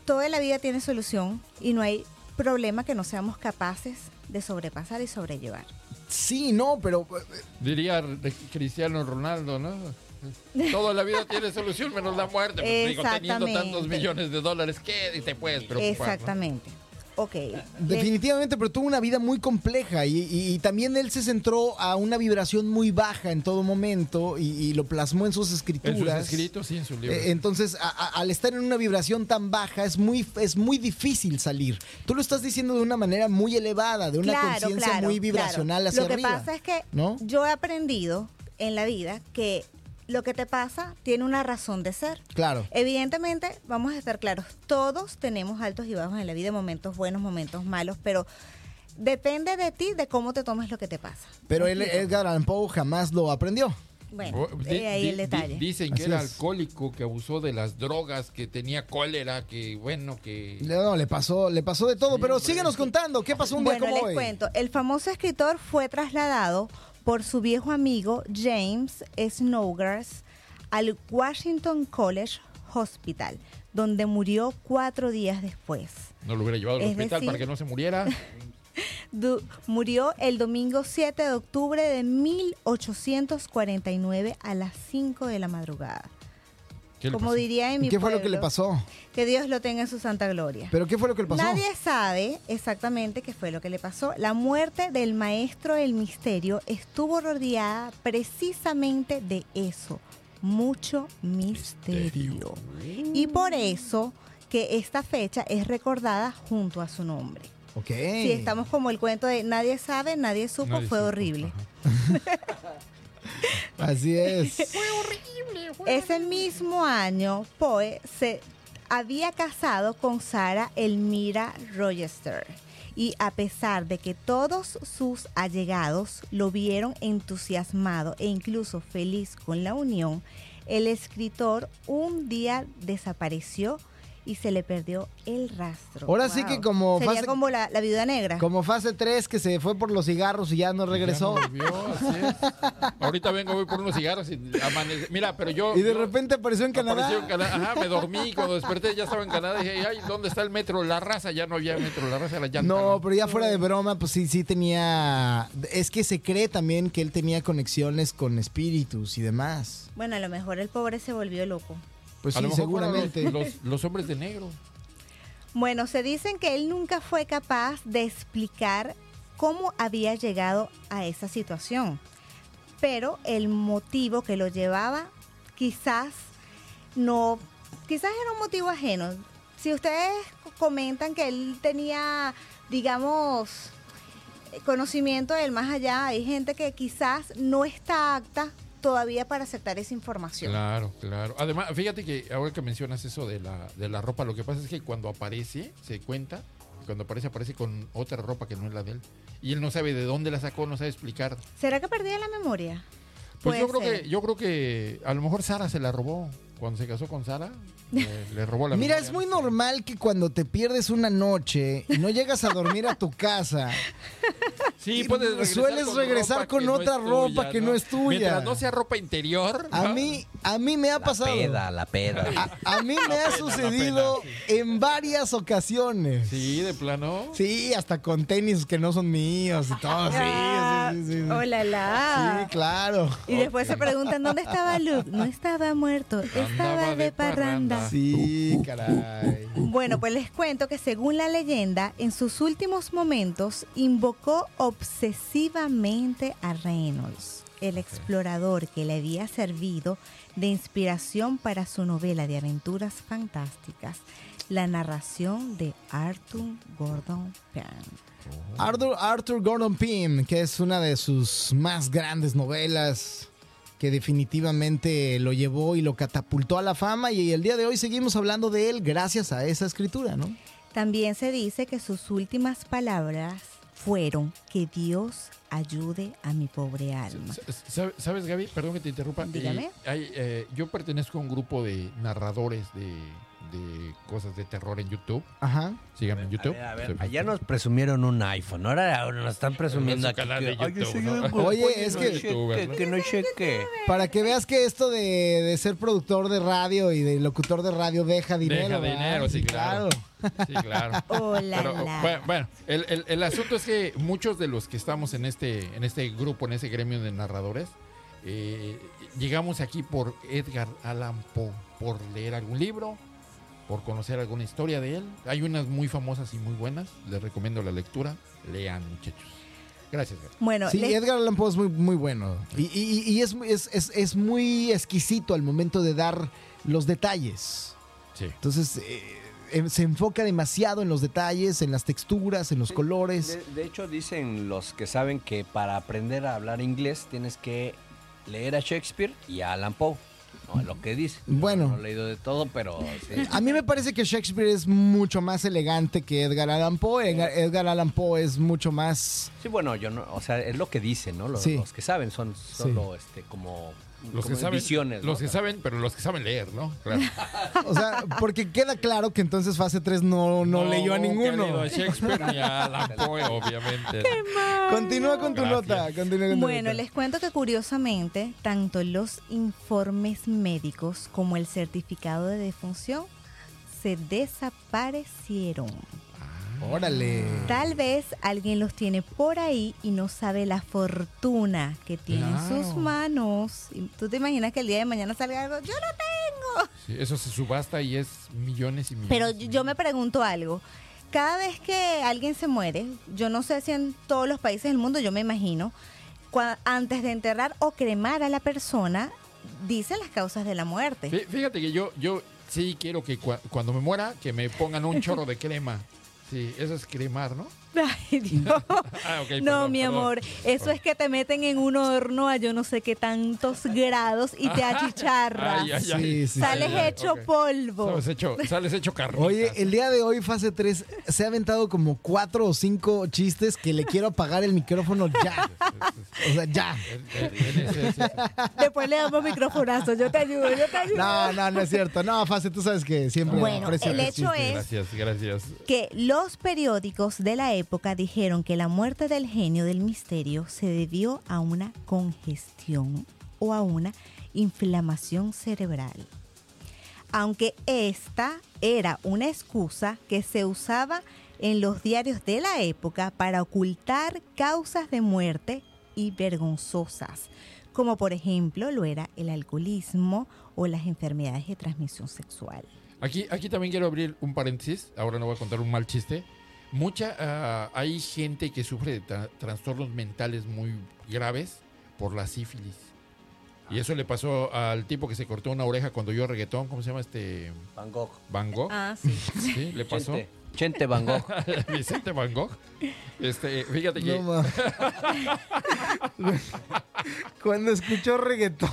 toda la vida tiene solución y no hay problema que no seamos capaces de sobrepasar y sobrellevar. Sí, no, pero eh, Diría R- Cristiano Ronaldo, ¿no? Toda la vida tiene solución menos la muerte. Pues, digo, teniendo tantos millones de dólares, ¿qué te puedes preocupar? no? Exactamente. Ok. le- definitivamente, pero tuvo una vida muy compleja y, y- y también él se centró a una vibración muy baja en todo momento y, y lo plasmó en sus En escrituras. sus escritos, sí, en sus libros. Eh, entonces, a- a- al estar en una vibración tan baja, es muy, es muy difícil salir. Tú lo estás diciendo de una manera muy elevada, de una Claro, conciencia claro, muy vibracional claro. hacia Lo que arriba. pasa es que ¿no? yo he aprendido en la vida que lo que te pasa tiene una razón de ser. Claro. Evidentemente, vamos a estar claros, todos tenemos altos y bajos en la vida, momentos buenos, momentos malos, pero depende de ti de cómo te tomes lo que te pasa. Pero ¿Me él? Edgar Allan Poe jamás lo aprendió. Bueno, Oh, di- ahí di- el di- detalle. dicen que Así era es. alcohólico, que abusó de las drogas, que tenía cólera, que bueno, que... Le- No, le pasó, le pasó de todo, Sí, pero hombre. síguenos contando, ¿qué pasó un día bueno, como les hoy? cuento. El famoso escritor fue trasladado por su viejo amigo James Snowgrass al Washington College Hospital, donde murió cuatro días después. No lo hubiera llevado al Es hospital decir- para que no se muriera. Murió el domingo 7 de octubre de 1849 a las 5 de la madrugada. ¿Qué le Como diría en mi ¿Qué fue lo que le pasó? Que Dios lo tenga en su santa gloria. ¿Pero qué fue lo que le pasó? Nadie sabe exactamente qué fue lo que le pasó. La muerte del maestro del misterio estuvo rodeada precisamente de eso, mucho misterio. Y por eso que esta fecha es recordada junto a su nombre. Ok. Si estamos como el cuento de nadie sabe, nadie supo, Nadie fue supo, horrible. Así es. Ese mismo año, Poe se había casado con Sara Elmira Rochester. Y a pesar de que todos sus allegados lo vieron entusiasmado e incluso feliz con la unión, el escritor un día desapareció y se le perdió el rastro. Ahora sí que como Sería fase- como la, la viuda negra. Como fase 3 que se fue por los cigarros y ya no regresó. Ya no volvió, así es. Ahorita vengo, voy por unos cigarros y amanece. Mira, pero yo... Y de yo- repente apareció en Canadá. Apareció en Canadá. Ajá, me dormí y cuando desperté ya estaba en Canadá. Dije, ay, ¿dónde está el metro? La raza, ya no había metro, la raza era llanta. No, pero ya fuera de broma, pues sí, sí tenía. Es que se cree también que él tenía conexiones con espíritus y demás. Bueno, a lo mejor el pobre se volvió loco. Pues A sí, lo mejor fueron seguramente. Los, los, los hombres de negro. Bueno, se dicen que él nunca fue capaz de explicar cómo había llegado a esa situación, pero el motivo que lo llevaba quizás no, quizás era un motivo ajeno. Si ustedes comentan que él tenía, digamos, conocimiento del más allá, hay gente que quizás no está apta todavía para aceptar esa información. Claro, claro. Además, fíjate que ahora que mencionas eso de la, de la ropa, lo que pasa es que cuando aparece, se cuenta, cuando aparece, aparece con otra ropa que no es la de él. Y él no sabe de dónde la sacó, no sabe explicar. ¿Será que perdía la memoria? Pues yo creo ser. que, yo creo que a lo mejor Sara se la robó. Cuando se casó con Sara, le, le robó la Mira, memoria. es muy normal que cuando te pierdes una noche y no llegas a dormir a tu casa, Sí, puedes regresar Sueles con regresar ropa con que no otra es ropa que no es tuya. Mientras no sea ropa interior. a ¿no? mí, a mí me ha La pasado. peda, la peda. A, a mí me ha sucedido en varias ocasiones. Sí, de plano. Sí, hasta con tenis que no son míos y todo. Sí, Ah, sí, sí, sí. Hola, la. Sí, claro. Y después se preguntan dónde estaba Luke. No estaba muerto, estaba Andaba de de parranda. Sí, caray. Bueno, pues les cuento que según la leyenda, en sus últimos momentos invocó obsesivamente a Reynolds, el explorador que le había servido de inspiración para su novela de aventuras fantásticas, la narración de Arthur Gordon Pym. Arthur, Arthur Gordon Pym, que es una de sus más grandes novelas, que definitivamente lo llevó y lo catapultó a la fama y el día de hoy seguimos hablando de él gracias a esa escritura, ¿no? También se dice que sus últimas palabras fueron que Dios ayude a mi pobre alma. ¿Sabes, Gaby? Perdón que te interrumpa. Dígame. Eh, hay, eh, yo pertenezco a un grupo de narradores de, de cosas de terror en YouTube. Ajá. Síganme en YouTube. A ver, a ver, Se- allá nos presumieron un iPhone, ahora nos están presumiendo En su aquí canal de que, "Ay, yo YouTube, Oye, es no que- que no qué. Para que veas que esto de, de ser productor de radio y de locutor de radio deja dinero. Deja ¿verdad? dinero, sí, claro. Sí, claro. Hola, Pero, bueno, bueno, el, el- el asunto es que muchos de los que estamos en este, en este grupo, en ese gremio de narradores, eh, llegamos aquí por Edgar Allan Poe, por leer algún libro, por conocer alguna historia de él. Hay unas muy famosas y muy buenas. Les recomiendo la lectura. Lean, muchachos. Gracias. Gaby. Bueno, Sí, Edgar Allan Poe es muy, muy bueno. Y, y- y es, es, es- es muy exquisito al momento de dar los detalles. Sí. Entonces, eh, em- se enfoca demasiado en los detalles, en las texturas, en los colores. De, de hecho, dicen los que saben que para aprender a hablar inglés tienes que leer a Shakespeare y a Alan Poe. No, lo que dice. Bueno. No, he leído de todo, pero sí. A mí me parece que Shakespeare es mucho más elegante que Edgar Allan Poe. Edgar, Edgar Allan Poe es mucho más... Sí, bueno, yo no, o sea, es lo que dicen, ¿no? Los, Sí. los que saben son solo este como, Los que saben, visiones, ¿no? los que saben, pero los que saben leer, ¿no? Claro. O sea, porque queda claro que entonces fase 3 no, no, leyó a que ha ninguno. a Shakespeare ni a Allan Poe, obviamente. Continúa con tu Gracias. nota. continúa con tu Bueno, nota. les cuento que curiosamente, tanto los informes médicos como el certificado de defunción se desaparecieron. Órale. Tal vez alguien los tiene por ahí y no sabe la fortuna que tiene en sus manos. ¿Tú te imaginas que el día de mañana salga algo? Yo no tengo. Sí, eso se subasta y es millones y millones. Pero y yo me pregunto algo. Cada vez que alguien se muere, yo no sé si en todos los países del mundo, yo me imagino, antes de enterrar o cremar a la persona, dicen las causas de la muerte. Fí- Fíjate que yo, yo sí quiero que cua- cuando me muera, que me pongan un chorro de crema. Sí, eso es cremar, ¿no? Ay, Dios. Ah, no, perdón, mi perdón. amor, eso es que te meten en un horno a yo no sé qué tantos grados y te achicharras. Ay, ay, Sí, ay. sí, Sales hecho polvo. Sales hecho, sales hecho carnitas. Oye, el día de hoy, fase 3, se ha aventado como cuatro o cinco chistes que le quiero apagar el micrófono ya. O sea, ya. Después le damos microfonazo. Yo te ayudo, yo te ayudo. No, no, no es cierto. No, fase, tú sabes que siempre Bueno, el hecho chistes. es- Gracias, gracias. que los periódicos de la dijeron que la muerte del genio del misterio se debió a una congestión o a una inflamación cerebral. Aunque esta era una excusa que se usaba en los diarios de la época para ocultar causas de muerte y vergonzosas, como por ejemplo lo era el alcoholismo o las enfermedades de transmisión sexual. Aquí, aquí también quiero abrir un paréntesis. Ahora no voy a contar un mal chiste. Mucha, ah, hay gente que sufre de tra- trastornos mentales muy graves por la sífilis. Y eso le pasó al tipo que se cortó una oreja cuando oyó reggaetón. ¿Cómo se llama este? Van Gogh. Van Gogh. Ah, sí. Sí, le pasó. Chente Van Gogh. Vicente Van Gogh. Este, fíjate que. No. Cuando escuchó reggaetón.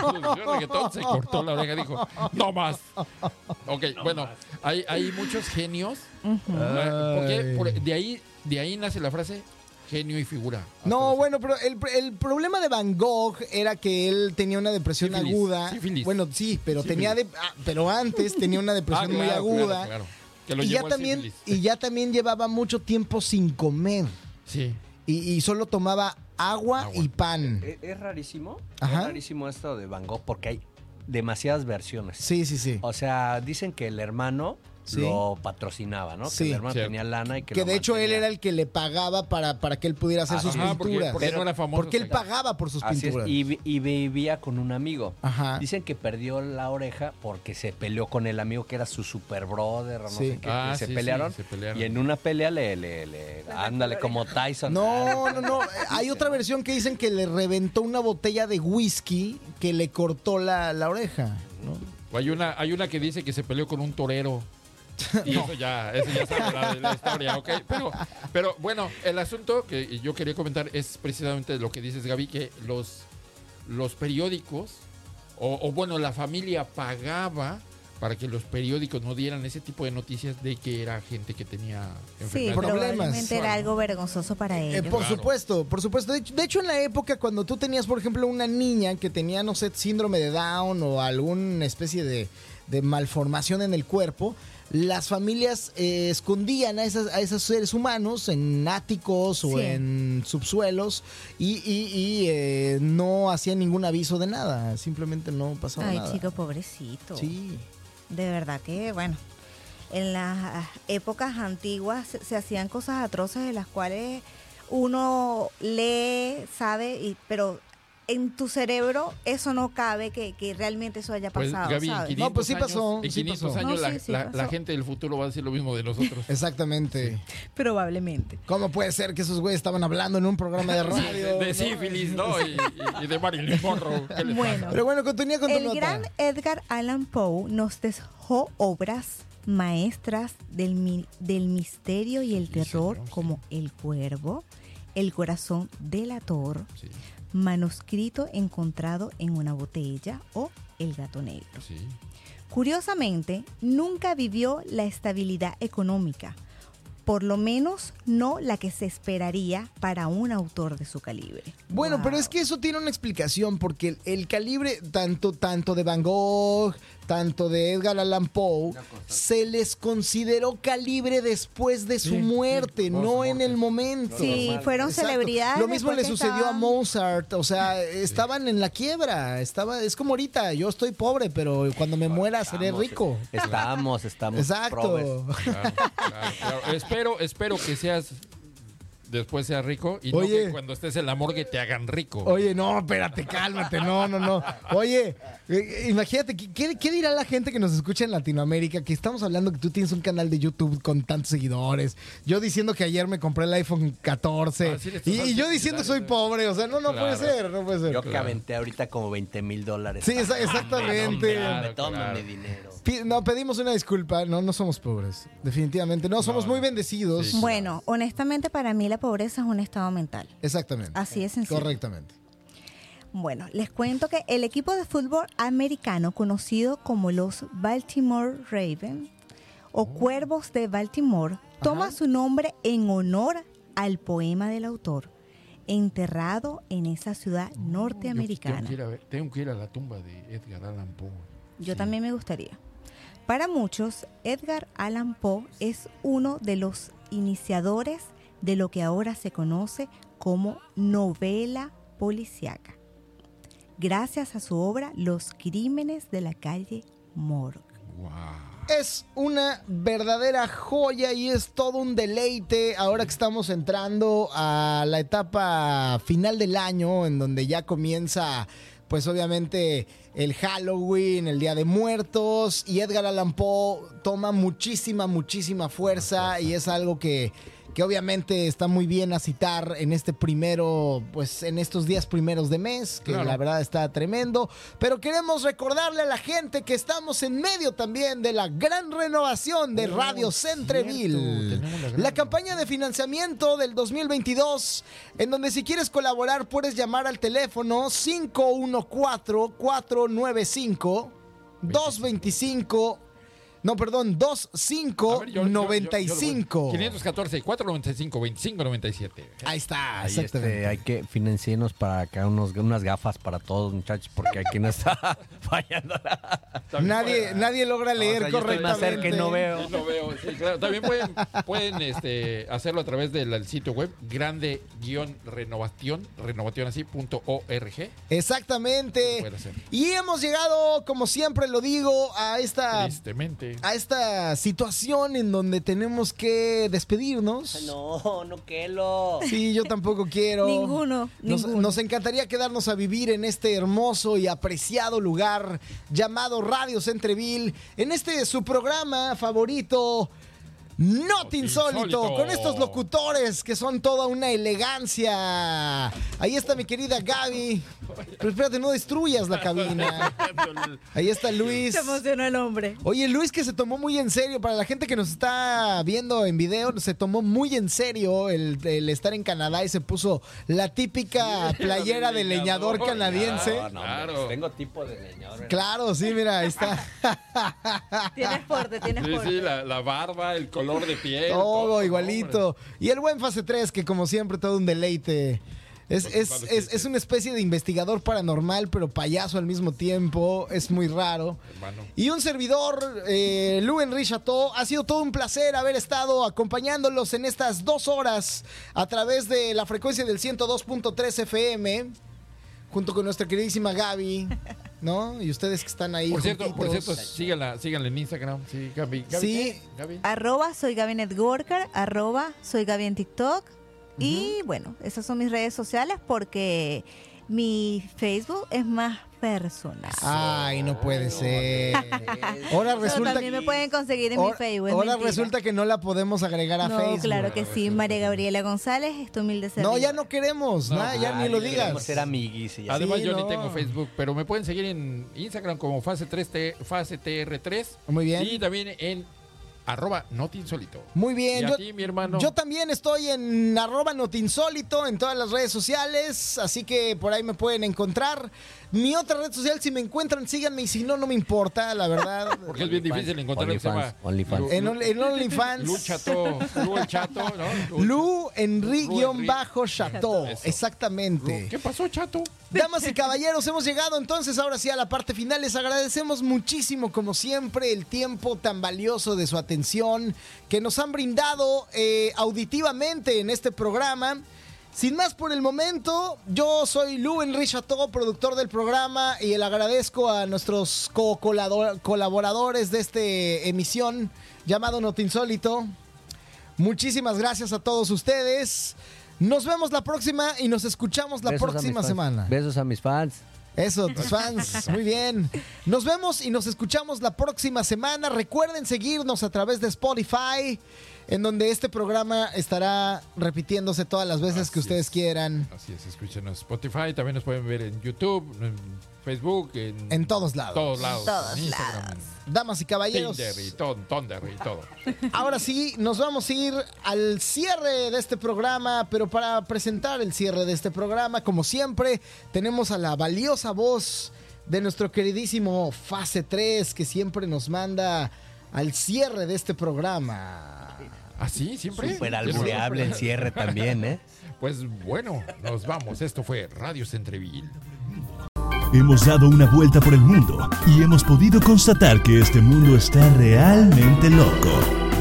Cuando oyó reggaetón se cortó la oreja y dijo, no más. Ok, bueno, hay, hay muchos genios. Ah, Porque por- de ahí, de ahí nace la frase genio y figura. No, bueno, pero el, el problema de Van Gogh era que él tenía una depresión Sífilis, aguda. sífilis. Bueno, sí, pero Sífilis. tenía de, ah, pero antes tenía una Ah, depresión muy claro, claro, aguda. claro. Que lo Y ya también y ya también llevaba mucho tiempo sin comer Sí. y, y solo tomaba agua, Agua. y pan. Es, es rarísimo. Ajá. Es rarísimo esto de Van Gogh porque hay demasiadas versiones. Sí, sí, sí. O sea, dicen que el hermano Sí. lo patrocinaba, ¿no? Sí. Que el hermano Cierto. tenía lana y que Que lo de hecho él era el que le pagaba para, para que él pudiera hacer sus Ajá, porque, pinturas. porque no era famoso. Porque él pagaba por sus Así es, pinturas. y, vi- y vivía con un amigo. Ajá. Dicen que perdió la oreja porque se peleó con el amigo que era su super brother o no Sí. sé qué. Ah, y se, sí, sí, pelearon, se pelearon. Y en una pelea le, le, le- ándale como Tyson. No, no, no. Hay otra versión que dicen que le reventó una botella de whisky que le cortó la, la oreja. ¿no? O hay una, hay una que dice que se peleó con un torero. Y eso ya, eso ya sabe la, la historia, ¿ok? Pero, pero bueno, el asunto que yo quería comentar es precisamente lo que dices, Gaby, que los, los periódicos, o, o bueno, la familia pagaba para que los periódicos no dieran ese tipo de noticias de que era gente que tenía Sí, enfermedades. Problemas. probablemente era algo vergonzoso para Eh, ellos. por Claro. supuesto, por supuesto. De hecho, de hecho, en la época cuando tú tenías, por ejemplo, una niña que tenía, no sé, síndrome de Down o alguna especie de, de malformación en el cuerpo, las familias eh, escondían a, esas, a esos seres humanos en áticos o Sí. en subsuelos y, y- y, eh, no hacían ningún aviso de nada, simplemente no pasaba Ay, nada. chico, pobrecito. Sí. De verdad que, bueno, en las épocas antiguas se, se hacían cosas atroces de las cuales uno lee, sabe, y, pero en tu cerebro eso no cabe que, que realmente eso haya Pues, pasado, Gaby, ¿sabes? 500 No, pues sí años- pasó, En sí 500 pasó. años No, la, sí, sí la- la pasó. gente del futuro va a decir lo mismo de nosotros. Exactamente. Probablemente. ¿Cómo puede ser que esos güeyes estaban hablando en un programa de radio? de sífilis, ¿no? Y, y- y de Marilyn Monroe. ¿Qué les Bueno. Pero bueno, continúa con tu El nota. gran Edgar Allan Poe nos dejó obras maestras del, mi- del misterio y el Sí, terror señor, sí. como El Cuervo, El Corazón delator, Sí, manuscrito encontrado en una botella o El Gato Negro. sí. Curiosamente, nunca vivió la estabilidad económica, por lo menos no la que se esperaría para un autor de su calibre. Bueno, pero es que eso tiene una explicación, porque el, el calibre tanto, tanto de Van Gogh, tanto de Edgar Allan Poe, se les consideró calibre después de su Sí, muerte, no su en el momento. Sí, normal. fueron Exacto. celebridades. Lo mismo le sucedió a Mozart, o sea, estaban en la quiebra, estaba, es como ahorita, yo estoy pobre, pero cuando me muera seré rico. Estamos, estamos. Exacto. probes. Claro, claro, claro. Espero, espero que seas después seas rico y no Oye. que cuando estés en la morgue te hagan rico. Oye, no, espérate, cálmate, no, no, no. Oye, eh, imagínate, ¿qué- ¿qué, qué dirá la gente que nos escucha en Latinoamérica? Que estamos hablando que tú tienes un canal de YouTube con tantos seguidores. Yo diciendo que ayer me compré el iPhone 14. Ah, sí y, yo diciendo soy publicidad, pobre. O sea, no, no puede ser, no puede ser. Yo que Claro. aventé ahorita como 20 mil dólares. Sí, esa- exactamente. Claro, Toma claro. mi dinero. No, pedimos una disculpa. No, no somos pobres. Definitivamente. No, somos No, muy bendecidos. Sí. Bueno, honestamente para mí la pobreza es un estado mental. Exactamente. Así de sencillo. Correctamente. Bueno, les cuento que el equipo de fútbol americano conocido como los Baltimore Ravens o Cuervos de Baltimore toma su nombre en honor al poema del autor, enterrado en esa ciudad Yo- norteamericana. Tengo que, ir a ver- tengo que ir a la tumba de Edgar Allan Poe. Yo Sí. también me gustaría. Para muchos, Edgar Allan Poe es uno de los iniciadores de lo que ahora se conoce como novela policíaca, gracias a su obra Los crímenes de la calle Morgue. Es una verdadera joya y es todo un deleite ahora que estamos entrando a la etapa final del año en donde ya comienza pues obviamente el Halloween, el Día de Muertos y Edgar Allan Poe toma muchísima, muchísima fuerza y es algo que, que obviamente está muy bien a citar en este primero, pues en estos días primeros de mes, que Claro. la verdad está tremendo. Pero queremos recordarle a la gente que estamos en medio también de la gran renovación de Oh, Radio Centreville. la La campaña de financiamiento del 2022, en donde si quieres colaborar puedes llamar al teléfono 514-495-225. No, perdón, A ver, yo- yo- yo- yo lo voy. 2595. 514 495 2597. Ahí está, Ahí exactamente. este, hay que financiarnos para acá unos, unas gafas para todos, muchachos, porque aquí no está fallando nada. Nadie, nadie logra leer O sea, yo estoy más correctamente. cerca y no veo. Sí, lo veo, sí, claro. También pueden, pueden este, hacerlo a través del sitio web grande-renovación, renovación así, punto org. Exactamente. Puede ser. Y hemos llegado, como siempre lo digo, a esta, Tristemente. A esta situación en donde tenemos que despedirnos. No, no lo. Sí, yo tampoco quiero. Ninguno, Nos, ninguno. nos encantaría quedarnos a vivir en este hermoso y apreciado lugar llamado Radio Centreville, en este su programa favorito. Not insólito, insólito. con estos locutores que son toda una elegancia. Ahí está mi querida Gaby. Pero espérate, no destruyas la cabina. Ahí está Luis. Se emocionó el hombre. Oye, Luis que se tomó muy en serio, para la gente que nos está viendo en video, se tomó muy en serio el, el estar en Canadá y se puso la típica playera de leñador canadiense. No, no, Claro. hombre, tengo tipo de leñador. Claro, sí, mira, ahí está. Tienes fuerte, tienes Sí, fuerte. sí, la, la barba, el color de piel. Todo igualito. Y el buen fase 3, que como siempre, todo un deleite. Es, es, es, es una especie de investigador paranormal, pero payaso al mismo tiempo. Es muy raro. Hermano. Y un servidor, eh, Henry Chateau. Ha sido todo un placer haber estado acompañándolos en estas dos horas a través de la frecuencia del 102.3 FM, junto con nuestra queridísima Gaby, ¿no? Y ustedes que están ahí. Por cierto, por cierto, síganla, síganla en Instagram. Sí, Gaby. Gaby, Sí. ¿qué? Gaby. Arroba soy Gaby Networker, arroba soy Gaby en TikTok. Y bueno, esas son mis redes sociales porque mi Facebook es más personal. Ay, no puede ser. Ahora resulta también me pueden conseguir en mi Facebook. ahora resulta que no la podemos agregar a no, Facebook. claro que sí, María Gabriela González, es tu humilde No, servidora. ya no queremos, No, ya Ay, ni lo digas. ser amiguis y. Además, Sí, yo no. ni tengo Facebook, pero me pueden seguir en Instagram como fase 3 T, fase TR3 Muy bien. y también en arroba notinsólito. Muy Y bien, a yo, ti, mi hermano. yo también estoy en arroba notinsólito en todas las redes sociales, así que por ahí me pueden encontrar. Mi otra red social, si me encuentran, síganme y si no, no me importa, la verdad. Porque es bien difícil encontrar OnlyFans, Lu- en, Only- OnlyFans. Lu Chato, Lu el Chato, ¿no? Lu Lu. Eso. Exactamente. ¿Qué pasó, Chato? Damas y caballeros, hemos llegado entonces ahora sí a la parte final. Les agradecemos muchísimo, como siempre, el tiempo tan valioso de su atención que nos han brindado eh, auditivamente en este programa. Sin más por el momento, yo soy Lu Henry Chateau, productor del programa, y le agradezco a nuestros co- colaboradores de esta emisión llamado Notinsólito. Muchísimas gracias a todos ustedes. Nos vemos la próxima y nos escuchamos la Besos próxima semana. Besos a mis fans. Eso, tus fans. Muy bien. Nos vemos y nos escuchamos la próxima semana. Recuerden seguirnos a través de Spotify, en donde este programa estará repitiéndose todas las veces que ustedes es. quieran. Así es, escúchenos en Spotify, también nos pueden ver en YouTube, en Facebook, en, En todos lados. todos lados, Todos en Instagram, lados. Damas y caballeros, Tinder y todo, Thunder y todo. ahora sí nos vamos a ir al cierre de este programa, pero para presentar el cierre de este programa, como siempre, tenemos a la valiosa voz de nuestro queridísimo Fase 3, que siempre nos manda al cierre de este programa. ¿Así? ¿Siempre? Súper albureable el cierre también, ¿eh? Pues bueno, nos vamos. Esto fue Radio Centreville. Hemos dado una vuelta por el mundo y hemos podido constatar que este mundo está realmente loco.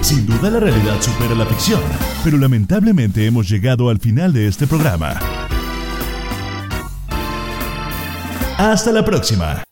Sin duda la realidad supera la ficción, pero lamentablemente hemos llegado al final de este programa. Hasta la próxima.